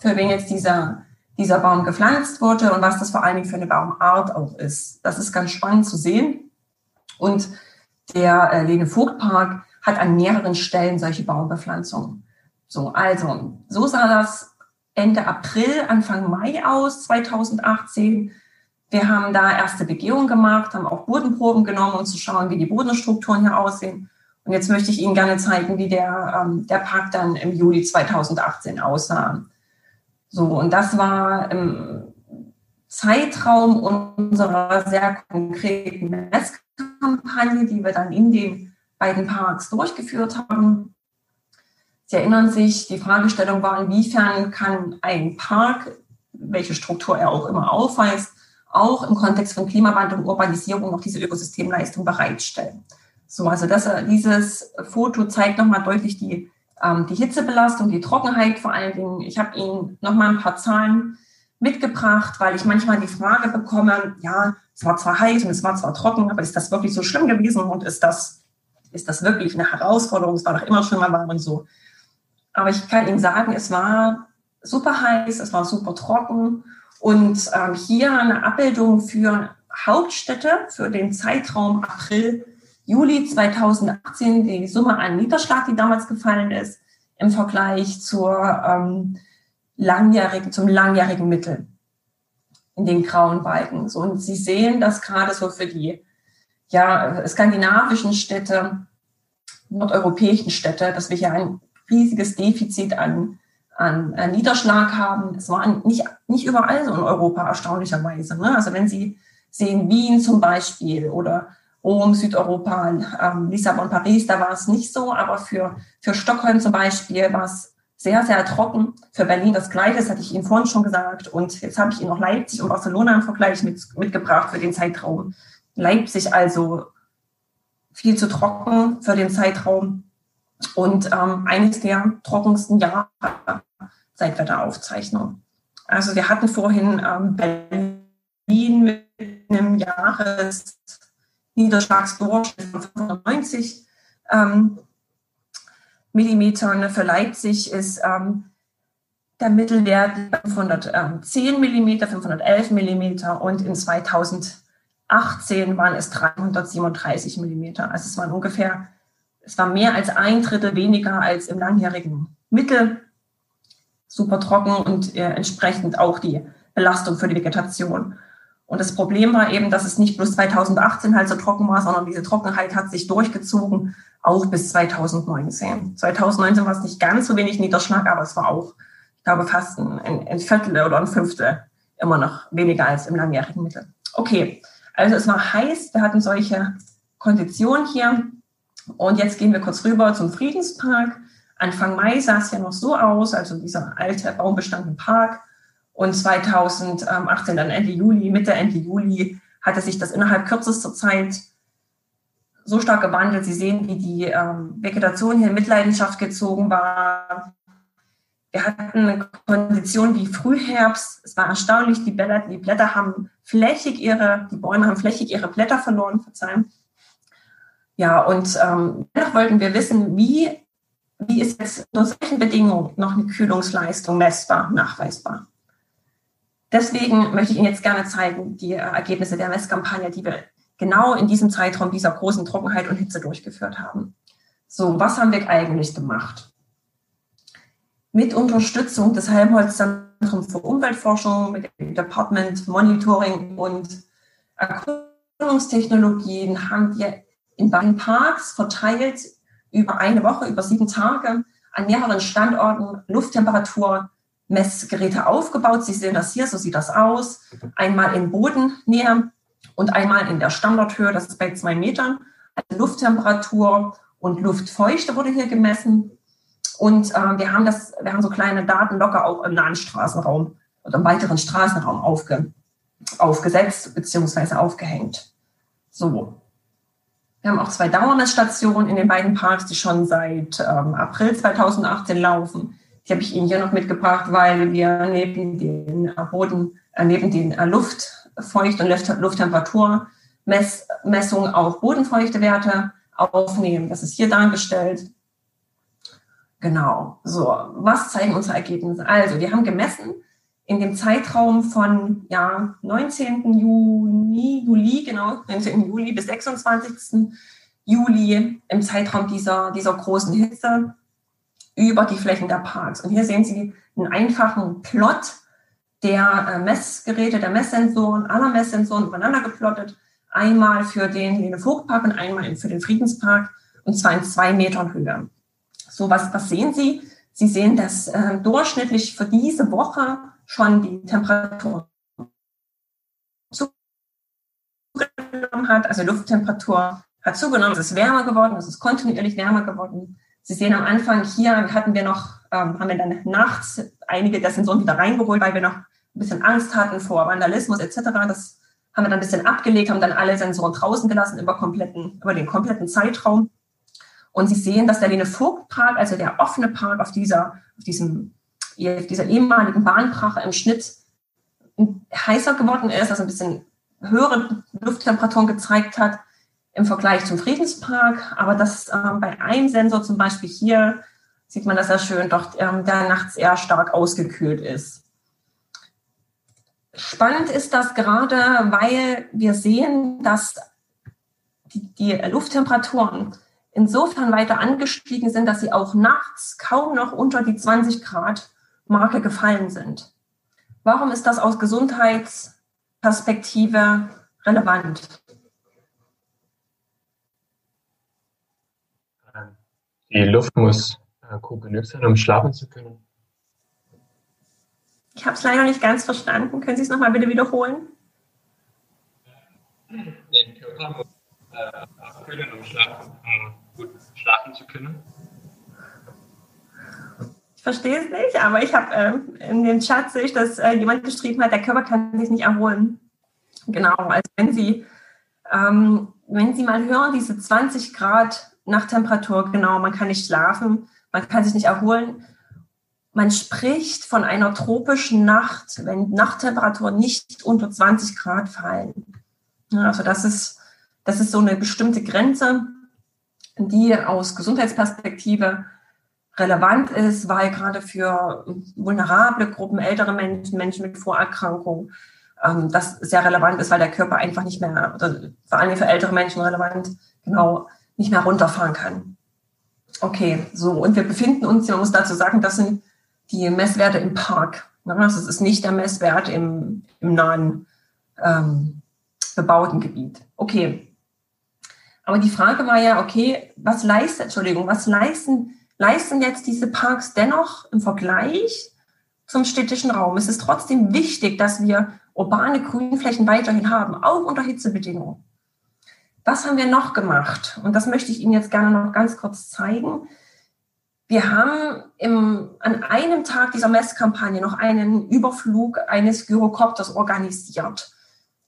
für wen jetzt dieser, dieser Baum gepflanzt wurde und was das vor allen Dingen für eine Baumart auch ist. Das ist ganz spannend zu sehen. Und der äh, Lene Vogt Park hat an mehreren Stellen solche Baumbepflanzungen. So, also, so sah das Ende April, Anfang Mai aus, 2018. Wir haben da erste Begehungen gemacht, haben auch Bodenproben genommen, um zu schauen, wie die Bodenstrukturen hier aussehen. Und jetzt möchte ich Ihnen gerne zeigen, wie der, ähm, der Park dann im Juli 2018 aussah. So, und das war im Zeitraum unserer sehr konkreten Messgröße. Kampagne, die wir dann in den beiden Parks durchgeführt haben. Sie erinnern sich, die Fragestellung war, inwiefern kann ein Park, welche Struktur er auch immer aufweist, auch im Kontext von Klimawandel und Urbanisierung noch diese Ökosystemleistung bereitstellen. So, also das, dieses Foto zeigt nochmal deutlich die, ähm, die Hitzebelastung, die Trockenheit vor allen Dingen. Ich habe Ihnen nochmal ein paar Zahlen mitgebracht, weil ich manchmal die Frage bekomme, ja, es war zwar heiß und es war zwar trocken, aber ist das wirklich so schlimm gewesen und ist das, ist das wirklich eine Herausforderung? Es war doch immer schlimmer warm und so. Aber ich kann Ihnen sagen, es war super heiß, es war super trocken und ähm, hier eine Abbildung für Hauptstädte für den Zeitraum April, Juli 2018, die Summe an Niederschlag, die damals gefallen ist, im Vergleich zur ähm, langjährigen, zum langjährigen Mittel in den grauen Balken. So, und Sie sehen das gerade so für die ja, skandinavischen Städte, nordeuropäischen Städte, dass wir hier ein riesiges Defizit an, an, an Niederschlag haben. Es war nicht, nicht überall so in Europa erstaunlicherweise. Ne? Also wenn Sie sehen Wien zum Beispiel oder Rom, Südeuropa, ähm, Lissabon, Paris, da war es nicht so, aber für, für Stockholm zum Beispiel war es sehr, sehr trocken. Für Berlin das Gleiche, das hatte ich Ihnen vorhin schon gesagt. Und jetzt habe ich Ihnen noch Leipzig und Barcelona im Vergleich mit, mitgebracht für den Zeitraum. Leipzig also viel zu trocken für den Zeitraum und ähm, eines der trockensten Jahre seit Wetteraufzeichnung. Also wir hatten vorhin ähm, Berlin mit einem Jahresniederschlagsdurchschnitt von 95 ähm, Millimetern. Für Leipzig ist ähm, der Mittelwert 510 Millimeter, 511 Millimeter und in 2018 waren es 337 Millimeter. Also es waren ungefähr, es war mehr als ein Drittel weniger als im langjährigen Mittel. Super trocken und äh, entsprechend auch die Belastung für die Vegetation. Und das Problem war eben, dass es nicht bloß 2018 halt so trocken war, sondern diese Trockenheit hat sich durchgezogen auch bis 2019. 2019 war es nicht ganz so wenig Niederschlag, aber es war auch, ich glaube, fast ein, ein Viertel oder ein Fünftel immer noch weniger als im langjährigen Mittel. Okay, also es war heiß, wir hatten solche Konditionen hier. Und jetzt gehen wir kurz rüber zum Friedenspark. Anfang Mai sah es ja noch so aus, also dieser alte Baumbestand im Park. Und 2018, dann Ende Juli, Mitte, Ende Juli, hatte sich das innerhalb kürzester Zeit so stark gewandelt. Sie sehen, wie die ähm, Vegetation hier in Mitleidenschaft gezogen war. wir hatten Konditionen wie Frühherbst. Es war erstaunlich, die Blätter, die Blätter haben flächig ihre, die Bäume haben flächig ihre Blätter verloren, verzeihen. Ja, und ähm, dennoch wollten wir wissen, wie, wie ist jetzt unter solchen Bedingungen noch eine Kühlungsleistung messbar, nachweisbar. Deswegen möchte ich Ihnen jetzt gerne zeigen, die Ergebnisse der Messkampagne, die wir genau in diesem Zeitraum dieser großen Trockenheit und Hitze durchgeführt haben. So, was haben wir eigentlich gemacht? Mit Unterstützung des Helmholtz-Zentrums für Umweltforschung, mit dem Department Monitoring und Erkundungstechnologien haben wir in beiden Parks verteilt über eine Woche, über sieben Tage an mehreren Standorten Lufttemperaturmessgeräte aufgebaut. Sie sehen das hier, so sieht das aus. Einmal in Bodennähe und einmal in der Standardhöhe, das ist bei zwei Metern. Also Lufttemperatur und Luftfeuchte wurde hier gemessen. Und äh, wir haben das, wir haben so kleine Daten locker auch im nahen Straßenraum oder im weiteren Straßenraum aufge, aufgesetzt bzw. aufgehängt. So. Wir haben auch zwei Dauermessstationen in den beiden Parks, die schon seit ähm, April 2018 laufen. Die habe ich Ihnen hier noch mitgebracht, weil wir neben den äh, Boden, äh, neben den äh, Luftfeucht- und Lufttemperaturmessungen auch Bodenfeuchtewerte aufnehmen. Das ist hier dargestellt. Genau. So, was zeigen unsere Ergebnisse? Also, wir haben gemessen in dem Zeitraum von ja, 19. Juni, Juli, genau, 19. Juli bis 26. Juli im Zeitraum dieser, dieser großen Hitze über die Flächen der Parks. Und hier sehen Sie einen einfachen Plot der äh, Messgeräte, der Messsensoren, aller Messsensoren übereinander geplottet einmal für den Lene Vogt Park und einmal für den Friedenspark und zwar in zwei Metern Höhe. So, was, was sehen Sie? Sie sehen, dass äh, durchschnittlich für diese Woche schon die Temperatur zugenommen hat, also Lufttemperatur hat zugenommen, es ist wärmer geworden, es ist kontinuierlich wärmer geworden. Sie sehen am Anfang hier hatten wir noch, ähm, haben wir dann nachts einige der Sensoren wieder reingeholt, weil wir noch ein bisschen Angst hatten vor Vandalismus etc. Das haben wir dann ein bisschen abgelegt, haben dann alle Sensoren draußen gelassen über, kompletten, über den kompletten Zeitraum. Und Sie sehen, dass der Lene Vogt Park, also der offene Park auf dieser, auf diesem, dieser ehemaligen Bahnbrache im Schnitt heißer geworden ist, also ein bisschen höhere Lufttemperaturen gezeigt hat im Vergleich zum Friedenspark. Aber dass ähm, bei einem Sensor zum Beispiel hier sieht man das sehr schön, doch ähm, der nachts eher stark ausgekühlt ist. Spannend ist das gerade, weil wir sehen, dass die, die Lufttemperaturen insofern weiter angestiegen sind, dass sie auch nachts kaum noch unter die 20 Grad Marke gefallen sind. Warum ist das aus Gesundheitsperspektive relevant? Die Luft muss äh, gut genug sein, um schlafen zu können. Ich habe es leider nicht ganz verstanden. Können Sie es nochmal bitte wiederholen? Den Körper muss äh, abkühlen, um schlafen, um gut schlafen zu können. Ich verstehe es nicht, aber ich habe ähm, in dem Chat sehe ich, dass äh, jemand geschrieben hat, der Körper kann sich nicht erholen. Genau, also wenn Sie, ähm, wenn Sie mal hören, diese 20 Grad nach Temperatur, genau, man kann nicht schlafen, man kann sich nicht erholen man spricht von einer tropischen Nacht, wenn Nachttemperaturen nicht unter 20 Grad fallen. also das ist, das ist so eine bestimmte Grenze, die aus Gesundheitsperspektive relevant ist, weil gerade für vulnerable Gruppen, ältere Menschen, Menschen mit Vorerkrankungen, ähm, das sehr relevant ist, weil der Körper einfach nicht mehr, oder vor allem für ältere Menschen relevant, genau, nicht mehr runterfahren kann. Okay, so, und wir befinden uns, man muss dazu sagen, das sind die Messwerte im Park. Das ist nicht der Messwert im, im nahen ähm, bebauten Gebiet. Okay. Aber die Frage war ja, okay, was leistet, Entschuldigung, was leisten, leisten jetzt diese Parks dennoch im Vergleich zum städtischen Raum? Es ist trotzdem wichtig, dass wir urbane Grünflächen weiterhin haben, auch unter Hitzebedingungen. Was haben wir noch gemacht? Und das möchte ich Ihnen jetzt gerne noch ganz kurz zeigen. Wir haben im, an einem Tag dieser Messkampagne noch einen Überflug eines Gyrokopters organisiert.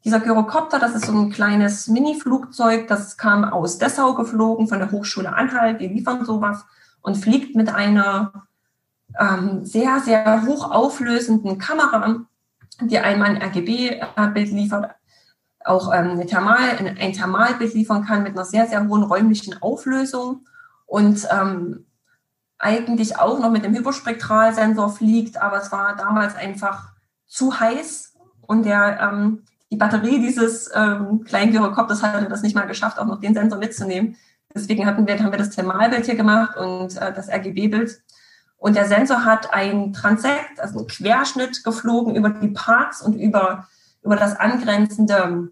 Dieser Gyrokopter, das ist so ein kleines Mini-Flugzeug, das kam aus Dessau geflogen von der Hochschule Anhalt. Wir liefern sowas und fliegt mit einer ähm, sehr, sehr hochauflösenden Kamera, die einmal ein RGB-Bild liefert, auch ähm, eine Thermal, ein, Thermalbild liefern kann mit einer sehr, sehr hohen räumlichen Auflösung und ähm, eigentlich auch noch mit dem Hyperspektralsensor fliegt, aber es war damals einfach zu heiß und der, ähm, die Batterie dieses ähm, kleinen Gyrokopters hatte das nicht mal geschafft, auch noch den Sensor mitzunehmen. Deswegen hatten wir, haben wir das Thermalbild hier gemacht und äh, das RGB-Bild. Und der Sensor hat ein Transekt, also einen Querschnitt geflogen über die Parks und über, über das angrenzende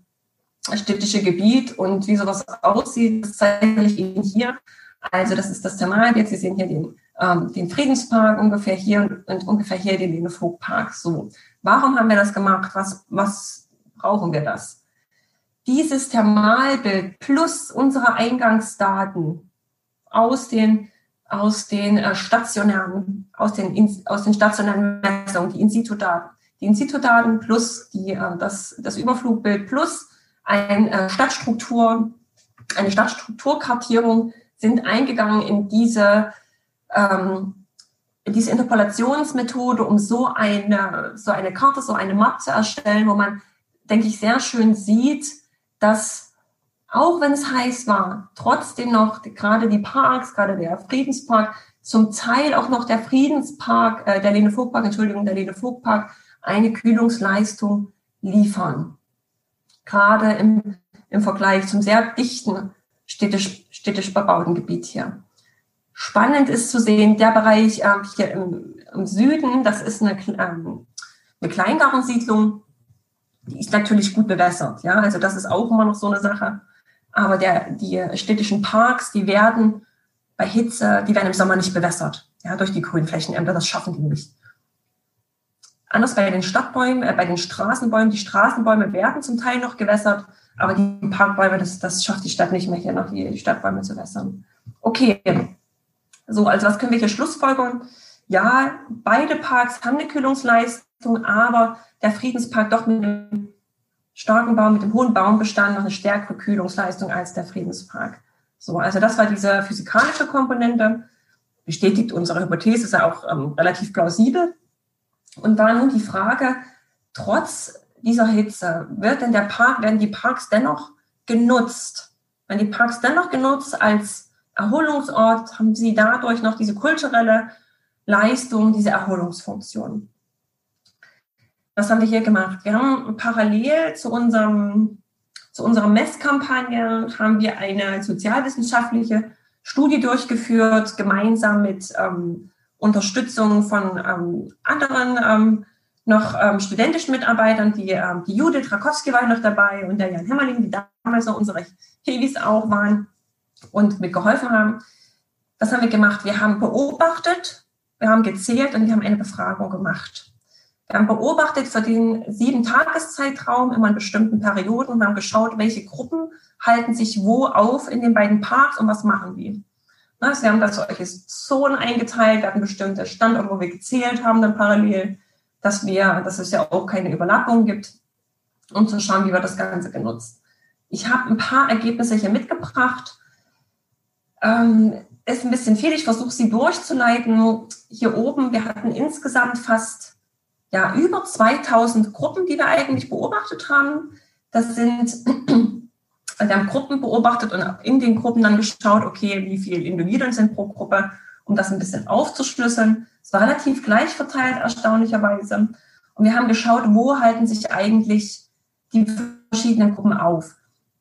städtische Gebiet. Und wie sowas aussieht, das zeige ich Ihnen hier. Also das ist das Thermalbild. Sie sehen hier den, ähm, den Friedenspark ungefähr hier und, und ungefähr hier den Lenefogpark. So, warum haben wir das gemacht? Was, was brauchen wir das? Dieses Thermalbild plus unsere Eingangsdaten aus den aus den äh, stationären, aus den, aus den stationären Messungen, die In-situ-Daten. Die In-situ-Daten plus die, äh, das, das Überflugbild plus ein äh, Stadtstruktur, eine Stadtstrukturkartierung sind eingegangen in diese, ähm, in diese Interpolationsmethode, um so eine, so eine Karte, so eine Map zu erstellen, wo man, denke ich, sehr schön sieht, dass auch wenn es heiß war, trotzdem noch gerade die Parks, gerade der Friedenspark, zum Teil auch noch der Friedenspark, äh, der Lene Vogtpark, Entschuldigung, der Lene Vogtpark, eine Kühlungsleistung liefern. Gerade im, im Vergleich zum sehr dichten städtisch, städtisch bebauten Gebiet hier. Spannend ist zu sehen, der Bereich äh, hier im, im, Süden, das ist eine, ähm, eine Kleingartensiedlung, die ist natürlich gut bewässert. Ja, also das ist auch immer noch so eine Sache. Aber der, die städtischen Parks, die werden bei Hitze, die werden im Sommer nicht bewässert. Ja, durch die Grünflächenämter, das schaffen die nicht. Anders bei den Stadtbäumen, äh, bei den Straßenbäumen. Die Straßenbäume werden zum Teil noch gewässert, aber die Parkbäume, das, das schafft die Stadt nicht mehr, hier noch die, die Stadtbäume zu wässern. Okay, so, also was können wir hier schlussfolgern? Ja, beide Parks haben eine Kühlungsleistung, aber der Friedenspark doch mit einem starken Baum, mit dem hohen Baumbestand noch eine stärkere Kühlungsleistung als der Friedenspark. So, also das war diese physikalische Komponente. Bestätigt unsere Hypothese, ist ja auch ähm, relativ plausibel. Und war nun die Frage, trotz dieser Hitze, wird denn der Park, werden die Parks dennoch genutzt? Werden die Parks dennoch genutzt als Erholungsort? Haben sie dadurch noch diese kulturelle Leistung, diese Erholungsfunktion? Was haben wir hier gemacht? Wir haben parallel zu unserem zu unserer Messkampagne haben wir eine sozialwissenschaftliche Studie durchgeführt, gemeinsam mit ähm, Unterstützung von ähm, anderen ähm, noch ähm, studentischen Mitarbeitern. Die, ähm, die Judith Rakowski war noch dabei und der Jan Hemmerling, die damals noch unsere Helis auch waren und mitgeholfen haben. Was haben wir gemacht? Wir haben beobachtet, wir haben gezählt und wir haben eine Befragung gemacht. Wir haben beobachtet für den sieben Tageszeitraum immer in bestimmten Perioden und haben geschaut, welche Gruppen halten sich wo auf in den beiden Parks und was machen die. Also wir haben da solche Zonen eingeteilt, wir hatten bestimmte Standorte, wo wir gezählt haben dann parallel, dass wir, dass es ja auch keine Überlappung gibt, um zu schauen, wie wir das Ganze genutzt. Ich habe ein paar Ergebnisse hier mitgebracht. Ähm, ist ein bisschen viel, ich versuche sie durchzuleiten. Hier oben, wir hatten insgesamt fast ja, über 2000 Gruppen, die wir eigentlich beobachtet haben. Das sind, wir haben Gruppen beobachtet und in den Gruppen dann geschaut, okay, wie viele Individuen sind pro Gruppe, um das ein bisschen aufzuschlüsseln. Es war relativ gleich verteilt, erstaunlicherweise. Und wir haben geschaut, wo halten sich eigentlich die verschiedenen Gruppen auf.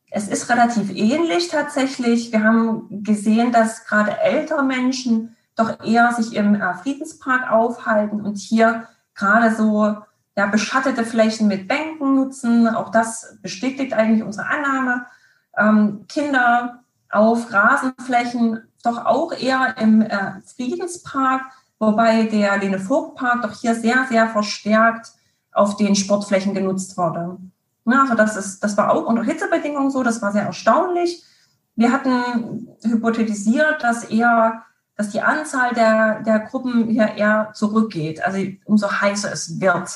Es ist relativ ähnlich tatsächlich. Wir haben gesehen, dass gerade ältere Menschen doch eher sich im äh, Friedenspark aufhalten und hier gerade so ja, beschattete Flächen mit Bänken nutzen. Auch das bestätigt eigentlich unsere Annahme. Ähm, Kinder auf Rasenflächen doch auch eher im äh, Friedenspark, wobei der Lene Vogt Park doch hier sehr, sehr verstärkt auf den Sportflächen genutzt wurde. Ja, also das, ist, das war auch unter Hitzebedingungen so, das war sehr erstaunlich. Wir hatten hypothetisiert, dass eher dass die Anzahl der, der Gruppen hier eher zurückgeht, also umso heißer es wird,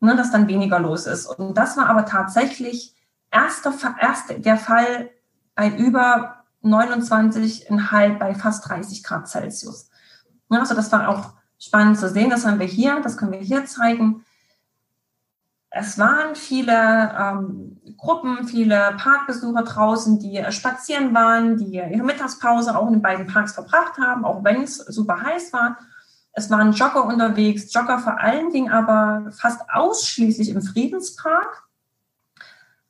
ne, dass dann weniger los ist. Und das war aber tatsächlich erster, erst der Fall bei über 29,5 bei fast 30 Grad Celsius. Ja, also das war auch spannend zu sehen. Das haben wir hier, das können wir hier zeigen. Es waren viele ähm, Gruppen, viele Parkbesucher draußen, die spazieren waren, die ihre Mittagspause auch in den beiden Parks verbracht haben, auch wenn es super heiß war. Es waren Jogger unterwegs, Jogger vor allen Dingen aber fast ausschließlich im Friedenspark.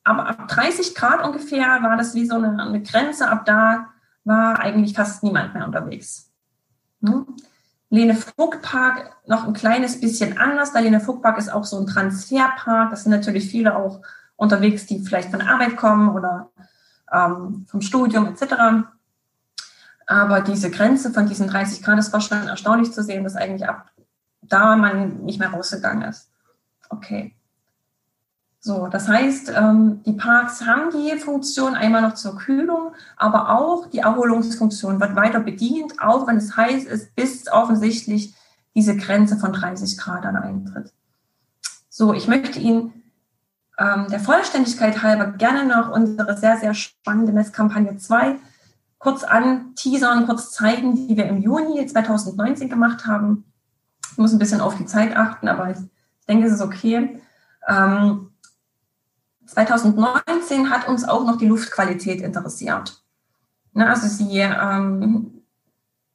Aber ab 30 Grad ungefähr war das wie so eine, eine Grenze. Ab da war eigentlich fast niemand mehr unterwegs. Hm? Lene Vogt Park noch ein kleines bisschen anders. Der Lene Vogt Park ist auch so ein Transferpark. Das sind natürlich viele auch unterwegs, die vielleicht von Arbeit kommen oder ähm, vom Studium etc. Aber diese Grenze von diesen 30 Grad, das war schon erstaunlich zu sehen, dass eigentlich ab da man nicht mehr rausgegangen ist. Okay. So, das heißt, ähm, die Parks haben die Funktion einmal noch zur Kühlung, aber auch die Erholungsfunktion wird weiter bedient, auch wenn es heiß ist, bis offensichtlich diese Grenze von 30 Grad dann eintritt. So, ich möchte Ihnen ähm, der Vollständigkeit halber gerne noch unsere sehr, sehr spannende Messkampagne 2 kurz anteasern, kurz zeigen, die wir im Juni 2019 gemacht haben. Ich muss ein bisschen auf die Zeit achten, aber ich denke, es ist okay. Ähm, 2019 hat uns auch noch die Luftqualität interessiert. Ne, also Sie ähm,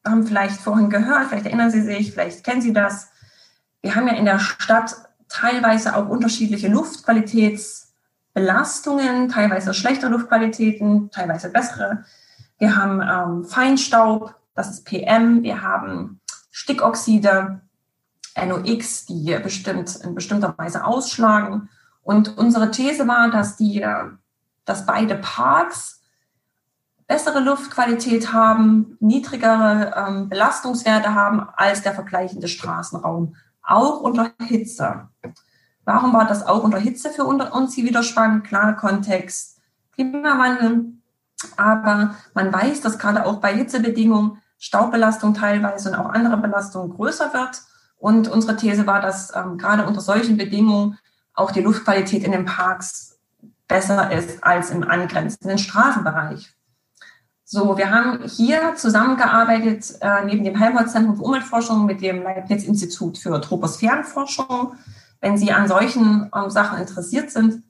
haben vielleicht vorhin gehört, vielleicht erinnern Sie sich, vielleicht kennen Sie das. Wir haben ja in der Stadt teilweise auch unterschiedliche Luftqualitätsbelastungen, teilweise schlechte Luftqualitäten, teilweise bessere. Wir haben ähm, Feinstaub, das ist PM. Wir haben Stickoxide, NOx, die bestimmt in bestimmter Weise ausschlagen. Und unsere These war, dass die, dass beide Parks bessere Luftqualität haben, niedrigere ähm, Belastungswerte haben als der vergleichende Straßenraum, auch unter Hitze. Warum war das auch unter Hitze für uns hier wieder spannend? Klar, Kontext, Klimawandel. Aber man weiß, dass gerade auch bei Hitzebedingungen Staubbelastung teilweise und auch andere Belastungen größer wird. Und unsere These war, dass ähm, gerade unter solchen Bedingungen auch die Luftqualität in den Parks besser ist als im angrenzenden Straßenbereich. So, wir haben hier zusammengearbeitet äh, neben dem Helmholtz-Zentrum für Umweltforschung mit dem Leibniz-Institut für Troposphärenforschung. Wenn Sie an solchen ähm, Sachen interessiert sind,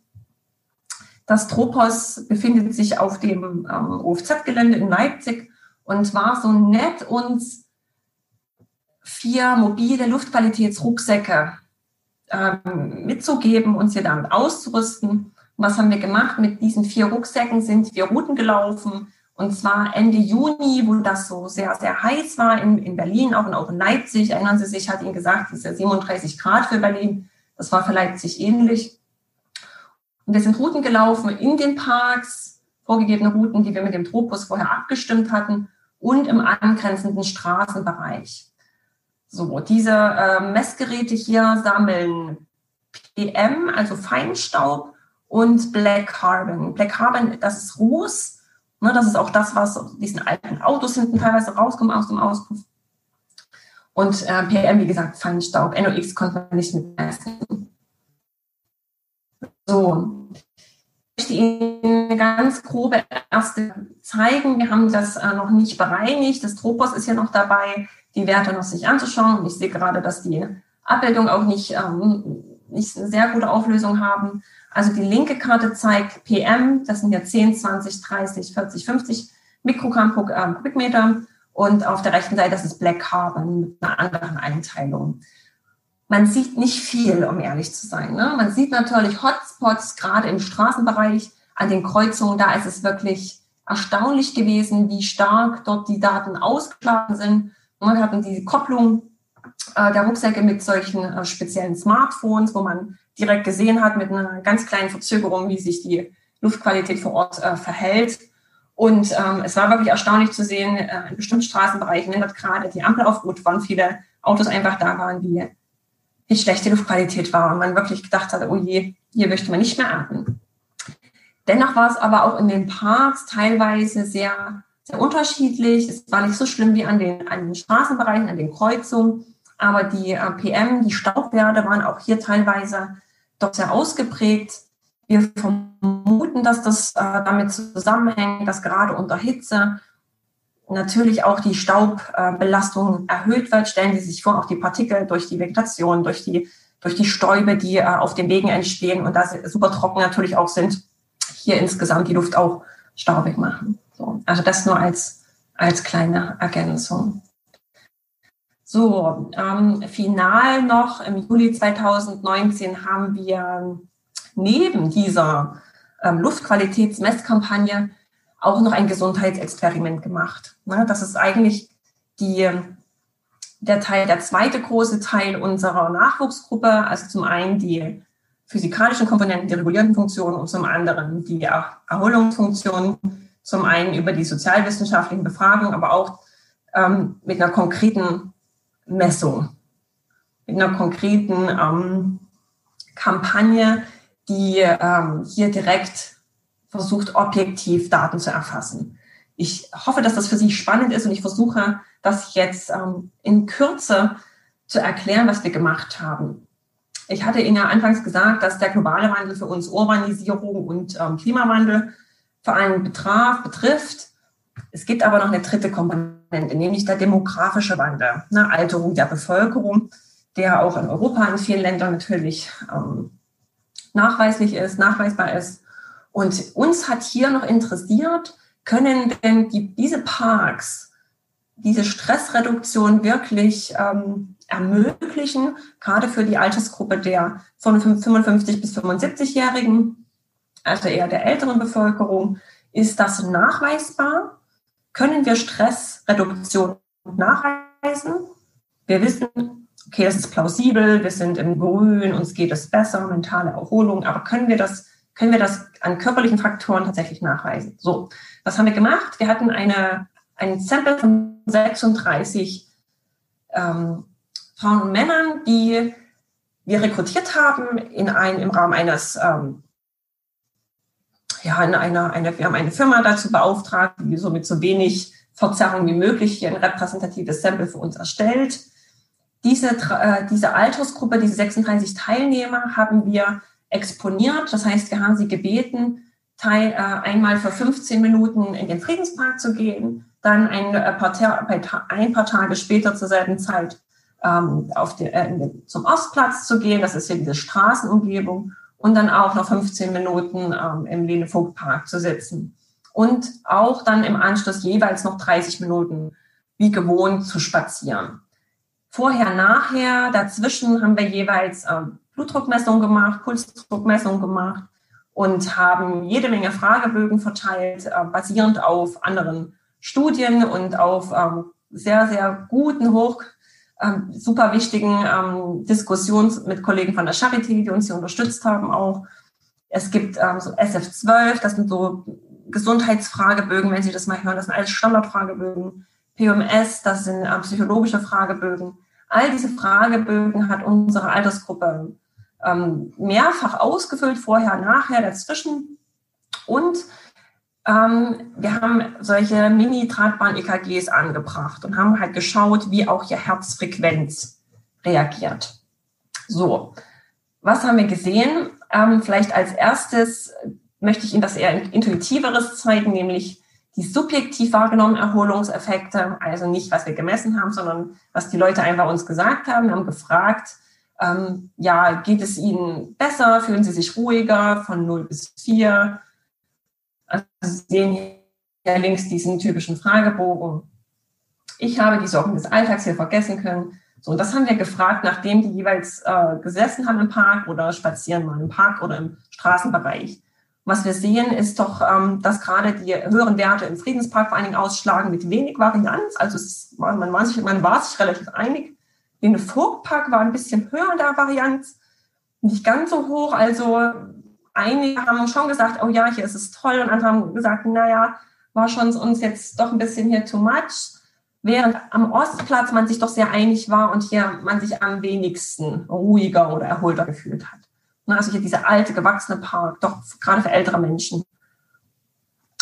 das Tropos befindet sich auf dem ähm, OFZ-Gelände in Leipzig und war so nett, uns vier mobile Luftqualitätsrucksäcke ähm, mitzugeben, uns hier damit auszurüsten. Und was haben wir gemacht? Mit diesen vier Rucksäcken sind wir Routen gelaufen. Und zwar Ende Juni, wo das so sehr, sehr heiß war in, in Berlin, auch und auch in Leipzig. Erinnern Sie sich, hat Ihnen gesagt, es ist ja 37 Grad für Berlin. Das war für Leipzig ähnlich. Und wir sind Routen gelaufen in den Parks, vorgegebene Routen, die wir mit dem Tropus vorher abgestimmt hatten und im angrenzenden Straßenbereich. So, diese äh, Messgeräte hier sammeln PM, also Feinstaub und Black Carbon. Black Carbon, das ist Ruß. Ne, das ist auch das, was aus diesen alten Autos hinten teilweise rauskommt aus dem Auspuff. Und äh, PM, wie gesagt, Feinstaub. NOx konnte man nicht mitmessen. So, ich möchte Ihnen eine ganz grobe erste zeigen. Wir haben das äh, noch nicht bereinigt. Das Tropos ist ja noch dabei die Werte noch sich anzuschauen. Ich sehe gerade, dass die Abbildungen auch nicht, ähm, nicht eine sehr gute Auflösung haben. Also die linke Karte zeigt PM, das sind ja 10, 20, 30, 40, 50 Mikrogramm pro ähm, Kubikmeter. Und auf der rechten Seite, das ist Black Carbon mit einer anderen Einteilung. Man sieht nicht viel, um ehrlich zu sein. Ne? Man sieht natürlich Hotspots, gerade im Straßenbereich, an den Kreuzungen. Da ist es wirklich erstaunlich gewesen, wie stark dort die Daten ausgeschlagen sind. Wir hatten die Kopplung äh, der Rucksäcke mit solchen äh, speziellen Smartphones, wo man direkt gesehen hat mit einer ganz kleinen Verzögerung, wie sich die Luftqualität vor Ort äh, verhält. Und ähm, es war wirklich erstaunlich zu sehen, äh, in bestimmten Straßenbereichen, wenn dort gerade die Ampel auf Rot waren, viele Autos einfach da waren, schlecht die Luftqualität war und man wirklich gedacht hat, oh je, hier möchte man nicht mehr atmen. Dennoch war es aber auch in den Parks teilweise sehr sehr unterschiedlich. Es war nicht so schlimm wie an den, an den Straßenbereichen, an den Kreuzungen. Aber die äh, PM, die Staubwerte waren auch hier teilweise doch sehr ausgeprägt. Wir vermuten, dass das äh, damit zusammenhängt, dass gerade unter Hitze natürlich auch die Staubbelastung erhöht wird. Stellen Sie sich vor, auch die Partikel durch die Vegetation, durch die, durch die Stäube, die äh, auf den Wegen entstehen und da super trocken natürlich auch sind, hier insgesamt die Luft auch staubig machen. So, also das nur als, als kleine Ergänzung. So, ähm, final noch im Juli 2019 haben wir neben dieser ähm, Luftqualitätsmesskampagne auch noch ein Gesundheitsexperiment gemacht. Ne, das ist eigentlich die, der Teil, der zweite große Teil unserer Nachwuchsgruppe. Also zum einen die physikalischen Komponenten, die regulierenden Funktionen und zum anderen die Erholungsfunktionen. Zum einen über die sozialwissenschaftlichen Befragungen, aber auch ähm, mit einer konkreten Messung, mit einer konkreten ähm, Kampagne, die ähm, hier direkt versucht, objektiv Daten zu erfassen. Ich hoffe, dass das für Sie spannend ist und ich versuche, das jetzt ähm, in Kürze zu erklären, was wir gemacht haben. Ich hatte Ihnen ja anfangs gesagt, dass der globale Wandel für uns Urbanisierung und ähm, Klimawandel vor allem betraf, betrifft. Es gibt aber noch eine dritte Komponente, nämlich der demografische Wandel, eine Alterung der Bevölkerung, der auch in Europa in vielen Ländern natürlich ähm, nachweislich ist, nachweisbar ist. Und uns hat hier noch interessiert, können denn die, diese Parks diese Stressreduktion wirklich ähm, ermöglichen, gerade für die Altersgruppe der von 55 bis 75-Jährigen, also eher der älteren Bevölkerung, ist das nachweisbar? Können wir Stressreduktion nachweisen? Wir wissen, okay, das ist plausibel, wir sind im Grün, uns geht es besser, mentale Erholung, aber können wir das, können wir das an körperlichen Faktoren tatsächlich nachweisen? So, was haben wir gemacht? Wir hatten eine, ein Sample von 36 ähm, Frauen und Männern, die wir rekrutiert haben in ein, im Rahmen eines, ähm, ja, in einer, eine, wir haben eine Firma dazu beauftragt, die so mit so wenig Verzerrung wie möglich hier ein repräsentatives Sample für uns erstellt. Diese, äh, diese Altersgruppe, diese 36 Teilnehmer haben wir exponiert. Das heißt, wir haben sie gebeten, teil, äh, einmal für 15 Minuten in den Friedenspark zu gehen, dann ein äh, paar, ein paar Tage später zur selben Zeit ähm, auf die, äh, zum Ostplatz zu gehen. Das ist hier diese Straßenumgebung. Und dann auch noch 15 Minuten ähm, im Lene Vogt Park zu sitzen. Und auch dann im Anschluss jeweils noch 30 Minuten wie gewohnt zu spazieren. Vorher, nachher, dazwischen haben wir jeweils ähm, Blutdruckmessungen gemacht, Pulsdruckmessungen gemacht und haben jede Menge Fragebögen verteilt, äh, basierend auf anderen Studien und auf ähm, sehr, sehr guten, hoch, ähm, super wichtigen ähm, Diskussionen mit Kollegen von der Charité, die uns hier unterstützt haben auch. Es gibt ähm, so SF12, das sind so Gesundheitsfragebögen, wenn Sie das mal hören, das sind alles Standardfragebögen. PMS, das sind äh, psychologische Fragebögen. All diese Fragebögen hat unsere Altersgruppe ähm, mehrfach ausgefüllt, vorher, nachher, dazwischen. Und ähm, wir haben solche mini-tragbaren EKGs angebracht und haben halt geschaut, wie auch ihr Herzfrequenz reagiert. So, was haben wir gesehen? Ähm, vielleicht als erstes möchte ich Ihnen das eher intuitiveres zeigen, nämlich die subjektiv wahrgenommenen Erholungseffekte, also nicht, was wir gemessen haben, sondern was die Leute einfach uns gesagt haben. Wir haben gefragt, ähm, ja, geht es Ihnen besser? Fühlen Sie sich ruhiger von 0 bis 4? Also Sie sehen hier links diesen typischen Fragebogen. Ich habe die Sorgen des Alltags hier vergessen können. So, und das haben wir gefragt, nachdem die jeweils äh, gesessen haben im Park oder spazieren mal im Park oder im Straßenbereich. Was wir sehen, ist doch, ähm, dass gerade die höheren Werte im Friedenspark vor allen Dingen ausschlagen mit wenig Varianz. Also es, man, war sich, man war sich relativ einig. In Vogtpark war ein bisschen höher in der Varianz, nicht ganz so hoch. Also einige haben schon gesagt, oh ja, hier ist es toll. Und andere haben gesagt, naja, war schon uns jetzt doch ein bisschen hier too much. Während am Ostplatz man sich doch sehr einig war und hier man sich am wenigsten ruhiger oder erholter gefühlt hat. Also hier dieser alte, gewachsene Park, doch gerade für ältere Menschen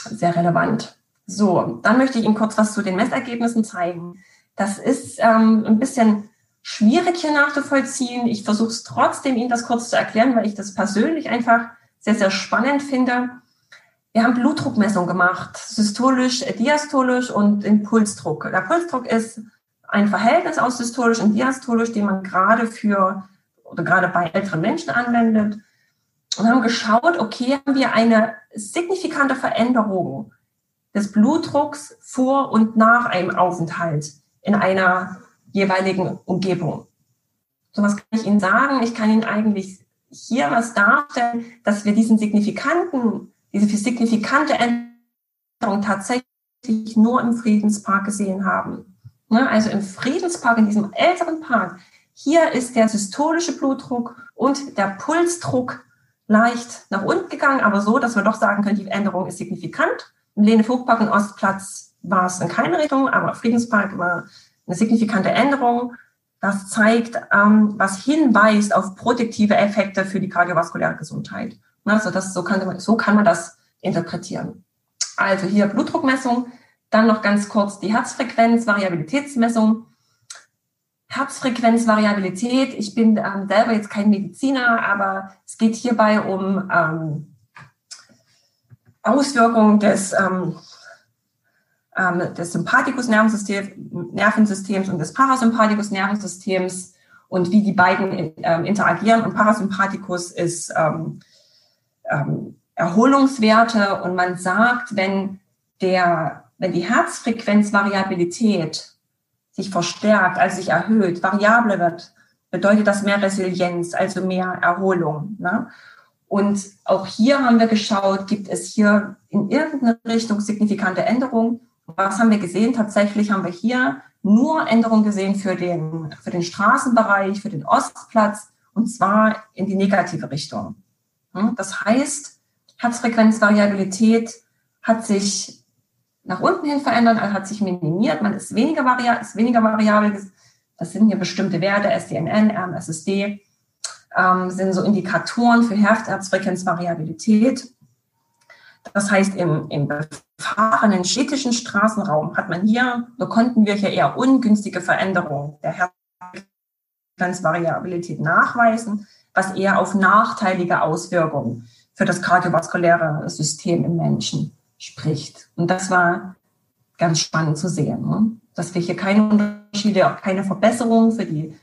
sehr relevant. So, dann möchte ich Ihnen kurz was zu den Messergebnissen zeigen. Das ist ähm, ein bisschen schwierig hier nachzuvollziehen. Ich versuche es trotzdem, Ihnen das kurz zu erklären, weil ich das persönlich einfach sehr, sehr spannend finde. wir haben Blutdruckmessung gemacht, systolisch, diastolisch und den Pulsdruck. Der Pulsdruck ist ein Verhältnis aus systolisch und diastolisch, den man gerade für oder gerade bei älteren Menschen anwendet. Und haben geschaut, okay, haben wir eine signifikante Veränderung des Blutdrucks vor und nach einem Aufenthalt in einer jeweiligen Umgebung. So was kann ich Ihnen sagen? Ich kann Ihnen eigentlich hier was darstellen, dass wir diesen signifikanten, diese signifikante Änderung tatsächlich nur im Friedenspark gesehen haben. Ne, also im Friedenspark, in diesem älteren Park, hier ist der systolische Blutdruck und der Pulsdruck leicht nach unten gegangen, aber so, dass wir doch sagen können, die Änderung ist signifikant. Im Lene-Vogtpark und Ostplatz war es in keine Richtung, aber Friedenspark war eine signifikante Änderung. Das zeigt, ähm, was hinweist auf protektive Effekte für die kardiovaskuläre Gesundheit. Also das, so, kann, so kann man das interpretieren. Also hier Blutdruckmessung, dann noch ganz kurz die Herzfrequenz, Variabilitätsmessung. Herzfrequenzvariabilität. Ich bin ähm, selber jetzt kein Mediziner, aber es geht hierbei um ähm, Auswirkungen des ähm, ähm, des Sympathikus-Nervensystems und des Parasympathikus-Nervensystems und wie die beiden ähm, interagieren. Und Parasympathikus ist ähm, ähm, Erholungswerte und man sagt, wenn der, wenn die Herzfrequenzvariabilität sich verstärkt, also sich erhöht, variabler wird, bedeutet das mehr Resilienz, also mehr Erholung. Ne? Und auch hier haben wir geschaut, gibt es hier in irgendeiner Richtung signifikante Änderungen was haben wir gesehen? Tatsächlich haben wir hier nur Änderungen gesehen für den, für den Straßenbereich, für den Ostplatz, und zwar in die negative Richtung. Hm? Das heißt, Herzfrequenzvariabilität hat sich nach unten hin verändert, also hat sich minimiert, man ist weniger, variabel, ist weniger variabel. Das sind hier bestimmte Werte, SDNN, RMSSD, ähm, sind so Indikatoren für Herzfrequenzvariabilität. Das heißt, im, im befahrenen städtischen Straßenraum hat man hier, konnten wir hier eher ungünstige Veränderungen der Herzfrequenzvariabilität nachweisen, was eher auf nachteilige Auswirkungen für das kardiovaskuläre System im Menschen spricht. Und das war ganz spannend zu sehen, ne? dass wir hier keine Unterschiede, auch keine Verbesserungen für die,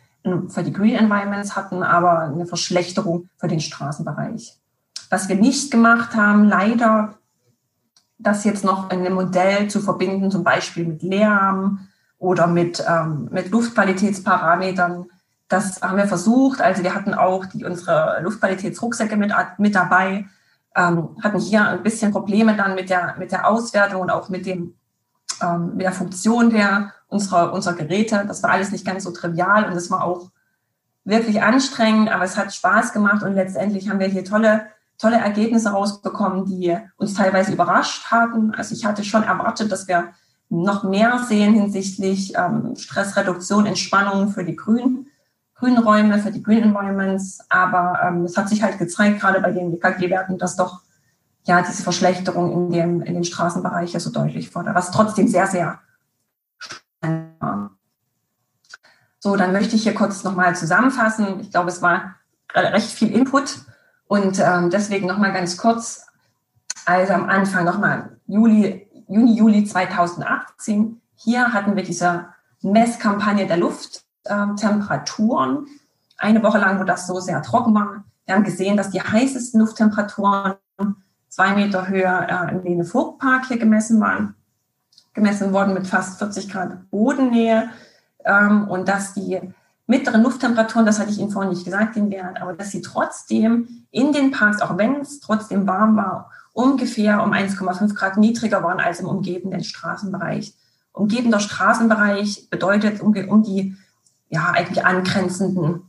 für die Green Environments hatten, aber eine Verschlechterung für den Straßenbereich. Was wir nicht gemacht haben, leider, das jetzt noch in einem Modell zu verbinden, zum Beispiel mit Lärm oder mit, ähm, mit Luftqualitätsparametern. Das haben wir versucht. Also wir hatten auch die, unsere Luftqualitätsrucksäcke mit, mit dabei, ähm, hatten hier ein bisschen Probleme dann mit der, mit der Auswertung und auch mit, dem, ähm, mit der Funktion der, unserer, unserer Geräte. Das war alles nicht ganz so trivial und es war auch wirklich anstrengend, aber es hat Spaß gemacht und letztendlich haben wir hier tolle tolle Ergebnisse rausbekommen, die uns teilweise überrascht haben. Also ich hatte schon erwartet, dass wir noch mehr sehen hinsichtlich ähm, Stressreduktion, Entspannung für die grünen, grünen Räume, für die Green Environments. Aber ähm, es hat sich halt gezeigt, gerade bei den WKG-Werten, dass doch ja diese Verschlechterung in, dem, in den Straßenbereichen so deutlich wurde, was trotzdem sehr, sehr spannend war. So, dann möchte ich hier kurz nochmal zusammenfassen. Ich glaube, es war recht viel Input. Und ähm, deswegen nochmal ganz kurz, also am Anfang nochmal Juli, Juni, Juli 2018, hier hatten wir diese Messkampagne der Lufttemperaturen. Ähm, Eine Woche lang, wo das so sehr trocken war. Wir haben gesehen, dass die heißesten Lufttemperaturen zwei Meter höher äh, im Lene Vogtpark hier gemessen waren, gemessen worden mit fast 40 Grad Bodennähe ähm, und dass die mittleren Lufttemperaturen, das hatte ich Ihnen vorhin nicht gesagt, den Wert, aber dass sie trotzdem in den Parks, auch wenn es trotzdem warm war, ungefähr um 1,5 Grad niedriger waren als im umgebenden Straßenbereich. Umgebender Straßenbereich bedeutet um, um die ja eigentlich angrenzenden,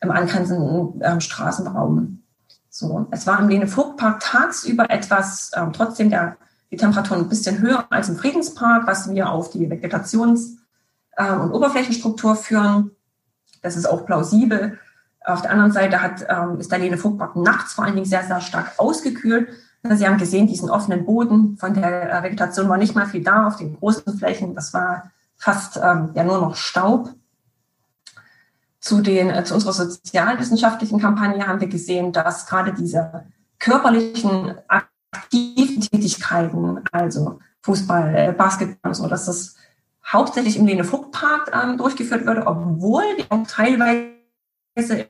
im angrenzenden ähm, Straßenraum. So, es war im Lene Vogtpark tagsüber etwas, ähm, trotzdem der, die Temperaturen ein bisschen höher als im Friedenspark, was wir auf die Vegetations- ähm, und Oberflächenstruktur führen. Das ist auch plausibel. Auf der anderen Seite hat, ähm, ist der Lene Vogtpark nachts vor allen Dingen sehr, sehr stark ausgekühlt. Sie haben gesehen, diesen offenen Boden von der äh, Vegetation war nicht mal viel da auf den großen Flächen. Das war fast ähm, ja nur noch Staub. Zu, den, äh, zu unserer sozialwissenschaftlichen Kampagne haben wir gesehen, dass gerade diese körperlichen aktiven Tätigkeiten, also Fußball, äh, Basketball und so, dass das hauptsächlich im Lene-Vogt-Park ähm, durchgeführt würde, obwohl wir auch teilweise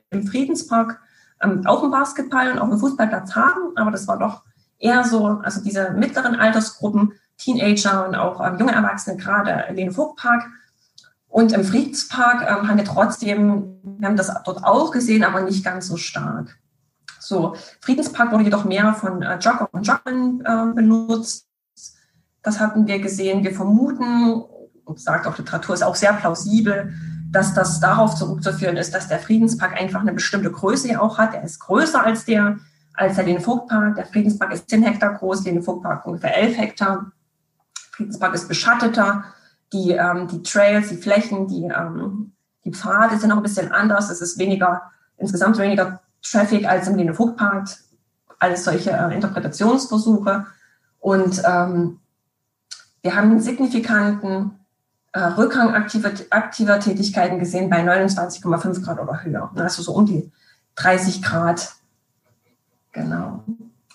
im Friedenspark ähm, auch einen Basketball und auch einen Fußballplatz haben, aber das war doch eher so, also diese mittleren Altersgruppen, Teenager und auch ähm, junge Erwachsene, gerade Lene-Vogt-Park. Und im Friedenspark ähm, haben wir trotzdem, wir haben das dort auch gesehen, aber nicht ganz so stark. So, Friedenspark wurde jedoch mehr von äh, Jogger und Joggern äh, benutzt. Das hatten wir gesehen. Wir vermuten, sagt auch Literatur, ist auch sehr plausibel, dass das darauf zurückzuführen ist, dass der Friedenspark einfach eine bestimmte Größe ja auch hat. Er ist größer als der, als der Lene-Vogt-Park. Der Friedenspark ist 10 Hektar groß, Lene-Vogt-Park ungefähr 11 Hektar. Friedenspark ist beschatteter. Die, ähm, die Trails, die Flächen, die, ähm, die Pfade sind noch ein bisschen anders. Es ist weniger, insgesamt weniger Traffic als im Lene-Vogt-Park. Alles solche äh, Interpretationsversuche. Und ähm, wir haben einen signifikanten äh, Rückgang aktiver, aktiver Tätigkeiten gesehen bei 29,5 Grad oder höher. Also so um die 30 Grad. Genau.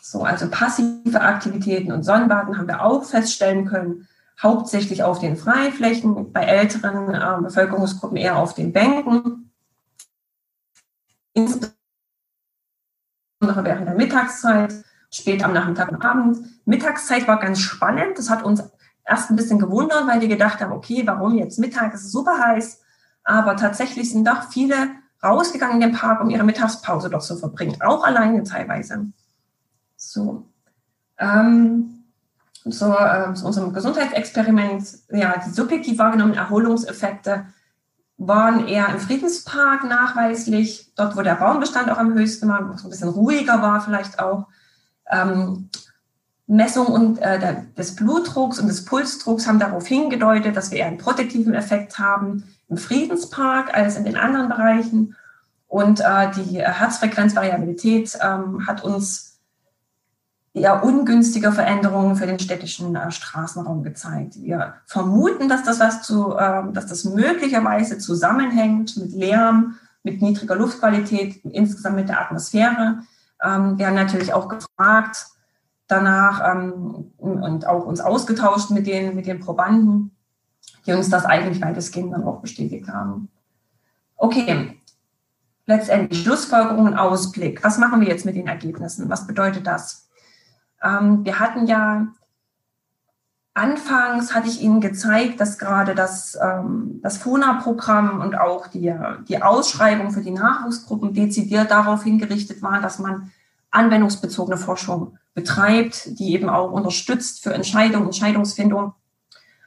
So, also passive Aktivitäten und Sonnenbaden haben wir auch feststellen können, hauptsächlich auf den Freiflächen, bei älteren äh, Bevölkerungsgruppen eher auf den Bänken. Insbesondere während der Mittagszeit, spät am Nachmittag und Abend. Mittagszeit war ganz spannend. Das hat uns erst ein bisschen gewundert, weil wir gedacht haben, okay, warum jetzt Mittag? Es ist super heiß. Aber tatsächlich sind doch viele rausgegangen in den Park, um ihre Mittagspause dort zu verbringen, auch alleine teilweise. So. Ähm, so, äh, zu unserem Gesundheitsexperiment, ja, die subjektiv wahrgenommenen Erholungseffekte waren eher im Friedenspark nachweislich, dort, wo der Baumbestand auch am höchsten war, wo es ein bisschen ruhiger war vielleicht auch. Ähm, Messung und, äh, des Blutdrucks und des Pulsdrucks haben darauf hingedeutet, dass wir eher einen protektiven Effekt haben im Friedenspark als in den anderen Bereichen. Und äh, die Herzfrequenzvariabilität ähm, hat uns eher ungünstige Veränderungen für den städtischen äh, Straßenraum gezeigt. Wir vermuten, dass das was zu, äh, dass das möglicherweise zusammenhängt mit Lärm, mit niedriger Luftqualität, insgesamt mit der Atmosphäre. Ähm, wir haben natürlich auch gefragt, danach ähm, und auch uns ausgetauscht mit den, mit den Probanden, die uns das eigentlich weitestgehend dann auch bestätigt haben. Okay, letztendlich Schlussfolgerung und Ausblick. Was machen wir jetzt mit den Ergebnissen? Was bedeutet das? Ähm, wir hatten ja anfangs hatte ich Ihnen gezeigt, dass gerade das, ähm, das FONA-Programm und auch die, die Ausschreibung für die Nachwuchsgruppen dezidiert darauf hingerichtet waren, dass man anwendungsbezogene Forschung betreibt, die eben auch unterstützt für Entscheidung, Entscheidungsfindung.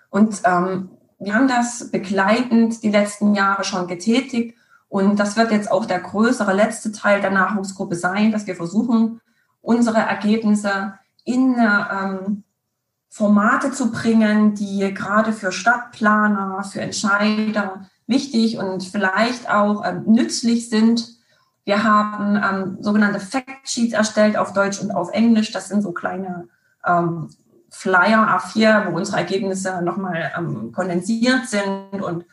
Und ähm, wir haben das begleitend die letzten Jahre schon getätigt. Und das wird jetzt auch der größere letzte Teil der Nachwuchsgruppe sein, dass wir versuchen, unsere Ergebnisse in ähm, Formate zu bringen, die gerade für Stadtplaner, für Entscheider wichtig und vielleicht auch ähm, nützlich sind, wir haben ähm, sogenannte Factsheets erstellt auf Deutsch und auf Englisch. Das sind so kleine ähm, Flyer A4, wo unsere Ergebnisse nochmal ähm, kondensiert sind und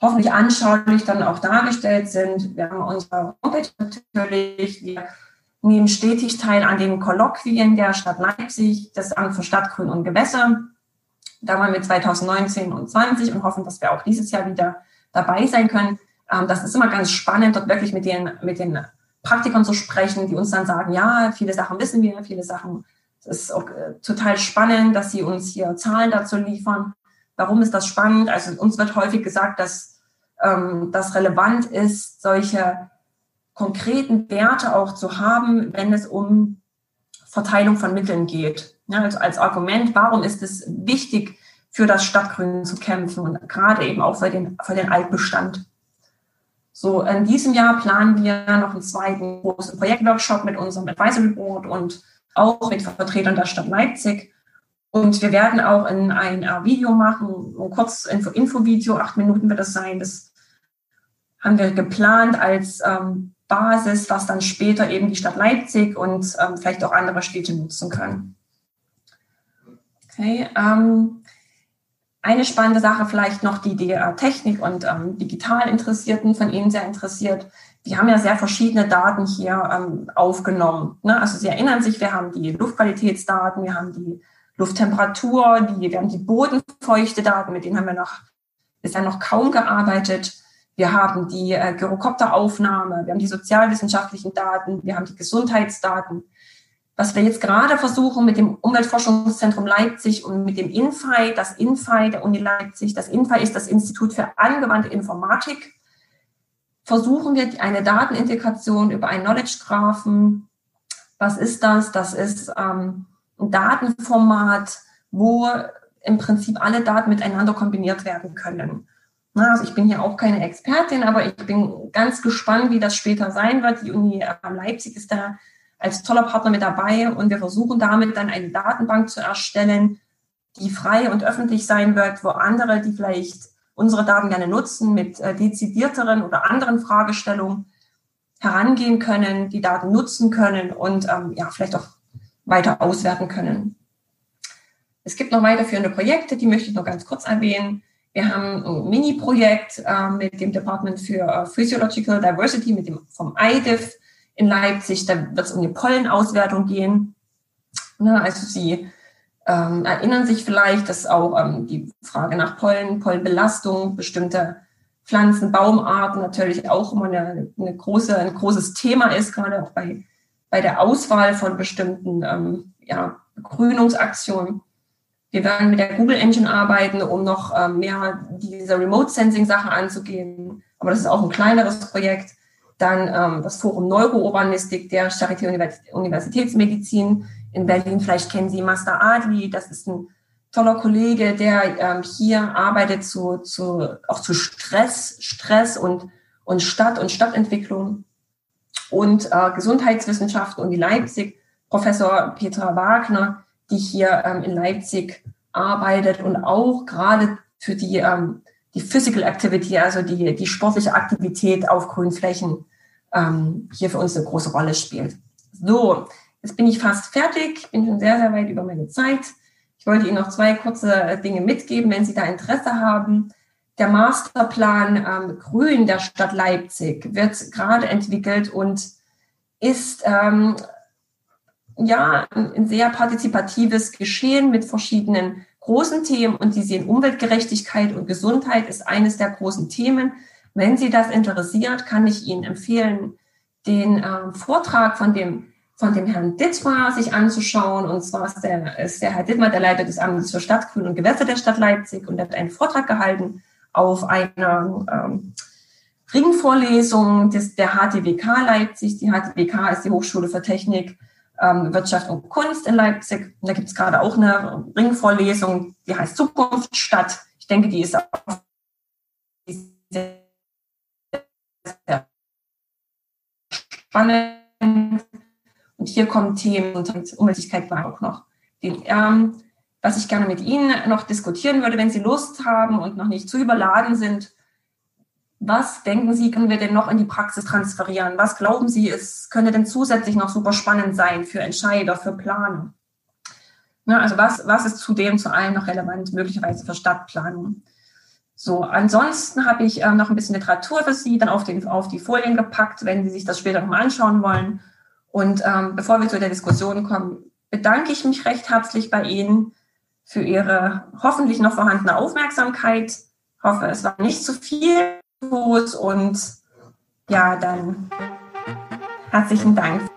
hoffentlich anschaulich dann auch dargestellt sind. Wir haben unsere Homepage natürlich. Wir nehmen stetig teil an den Kolloquien der Stadt Leipzig, das Amt für Stadtgrün und Gewässer. Da waren wir 2019 und 20 und hoffen, dass wir auch dieses Jahr wieder dabei sein können. Ähm, das ist immer ganz spannend, dort wirklich mit den, mit den Praktikern zu sprechen, die uns dann sagen, ja, viele Sachen wissen wir, viele Sachen. Es ist auch äh, total spannend, dass sie uns hier Zahlen dazu liefern. Warum ist das spannend? Also uns wird häufig gesagt, dass ähm, das relevant ist, solche konkreten Werte auch zu haben, wenn es um Verteilung von Mitteln geht. Ja, also als Argument, warum ist es wichtig, für das Stadtgrün zu kämpfen und gerade eben auch für den, für den Altbestand. So, in diesem Jahr planen wir noch einen zweiten großen Projektworkshop mit unserem Advisory Board und auch mit Vertretern der Stadt Leipzig. Und wir werden auch in ein äh, Video machen, ein kurz Info-Video, acht Minuten wird das sein. Das haben wir geplant als ähm, Basis, was dann später eben die Stadt Leipzig und ähm, vielleicht auch andere Städte nutzen können. Okay, ähm, eine spannende Sache vielleicht noch, die die äh, Technik und ähm, digital Interessierten von Ihnen sehr interessiert. Die haben ja sehr verschiedene Daten hier ähm, aufgenommen. Ne? Also Sie erinnern sich, wir haben die Luftqualitätsdaten, wir haben die Lufttemperatur, die, wir haben die Bodenfeuchte-Daten, mit denen haben wir noch bisher noch kaum gearbeitet. Wir haben die äh, Gyrokopteraufnahme, wir haben die sozialwissenschaftlichen Daten, wir haben die Gesundheitsdaten. Was wir jetzt gerade versuchen mit dem Umweltforschungszentrum Leipzig und mit dem INFI, das INFI der Uni Leipzig, das INFI ist das Institut für angewandte Informatik, versuchen wir eine Datenintegration über einen Knowledge Graphen. Was ist das? Das ist ähm, ein Datenformat, wo im Prinzip alle Daten miteinander kombiniert werden können. Also ich bin hier auch keine Expertin, aber ich bin ganz gespannt, wie das später sein wird. Die Uni äh, Leipzig ist da als toller Partner mit dabei und wir versuchen damit dann eine Datenbank zu erstellen, die frei und öffentlich sein wird, wo andere, die vielleicht unsere Daten gerne nutzen, mit äh, dezidierteren oder anderen Fragestellungen herangehen können, die Daten nutzen können und ähm, ja, vielleicht auch weiter auswerten können. Es gibt noch weiterführende Projekte, die möchte ich noch ganz kurz erwähnen. Wir haben ein Mini-Projekt äh, mit dem Department für äh, Physiological Diversity, mit dem vom IDIF in Leipzig. Da wird es um die Pollenauswertung gehen. Na, also Sie ähm, erinnern sich vielleicht, dass auch ähm, die Frage nach Pollen, Pollenbelastung, bestimmte Pflanzen, Baumarten natürlich auch immer eine, eine große, ein großes Thema ist, gerade auch bei bei der Auswahl von bestimmten ähm, ja, Grünungsaktionen. Wir werden mit der Google Engine arbeiten, um noch ähm, mehr diese Remote Sensing Sache anzugehen. Aber das ist auch ein kleineres Projekt. Dann ähm, das Forum Neurourbanistik der Charité Universitätsmedizin in Berlin. Vielleicht kennen Sie Master Adli. Das ist ein toller Kollege, der ähm, hier arbeitet zu, zu, auch zu Stress, Stress und, und Stadt und Stadtentwicklung und äh, Gesundheitswissenschaften und die Leipzig, Professor Petra Wagner, die hier ähm, in Leipzig arbeitet und auch gerade für die, ähm, die Physical Activity, also die, die sportliche Aktivität auf Grünflächen, ähm, hier für uns eine große Rolle spielt. So, jetzt bin ich fast fertig, bin schon sehr, sehr weit über meine Zeit. Ich wollte Ihnen noch zwei kurze Dinge mitgeben, wenn Sie da Interesse haben. Der Masterplan ähm, Grün der Stadt Leipzig wird gerade entwickelt und ist ähm, ja ein sehr partizipatives Geschehen mit verschiedenen großen Themen und Sie sehen Umweltgerechtigkeit und Gesundheit ist eines der großen Themen. Wenn Sie das interessiert, kann ich Ihnen empfehlen, den ähm, Vortrag von dem von dem Herrn Dittmar sich anzuschauen. Und zwar ist der, ist der Herr Dittmar der Leiter des Amtes für Stadtgrün und Gewässer der Stadt Leipzig und hat einen Vortrag gehalten auf einer ähm, Ringvorlesung des, der HTWK Leipzig. Die HTWK ist die Hochschule für Technik, ähm, Wirtschaft und Kunst in Leipzig. Und da gibt es gerade auch eine Ringvorlesung, die heißt Zukunftsstadt. Ich denke, die ist auch sehr, spannend. Und hier kommen Themen und Umweltlichkeit war auch noch. Den, ähm, was ich gerne mit Ihnen noch diskutieren würde, wenn Sie Lust haben und noch nicht zu überladen sind. Was denken Sie, können wir denn noch in die Praxis transferieren? Was glauben Sie, es könnte denn zusätzlich noch super spannend sein für Entscheider, für Planer? Ne, also was, was ist zudem zu allem noch relevant, möglicherweise für Stadtplanung? So, ansonsten habe ich äh, noch ein bisschen Literatur für Sie dann auf, den, auf die Folien gepackt, wenn Sie sich das später nochmal anschauen wollen. Und ähm, bevor wir zu der Diskussion kommen, bedanke ich mich recht herzlich bei Ihnen für Ihre hoffentlich noch vorhandene Aufmerksamkeit. Ich hoffe, es war nicht zu viel und ja, dann herzlichen Dank.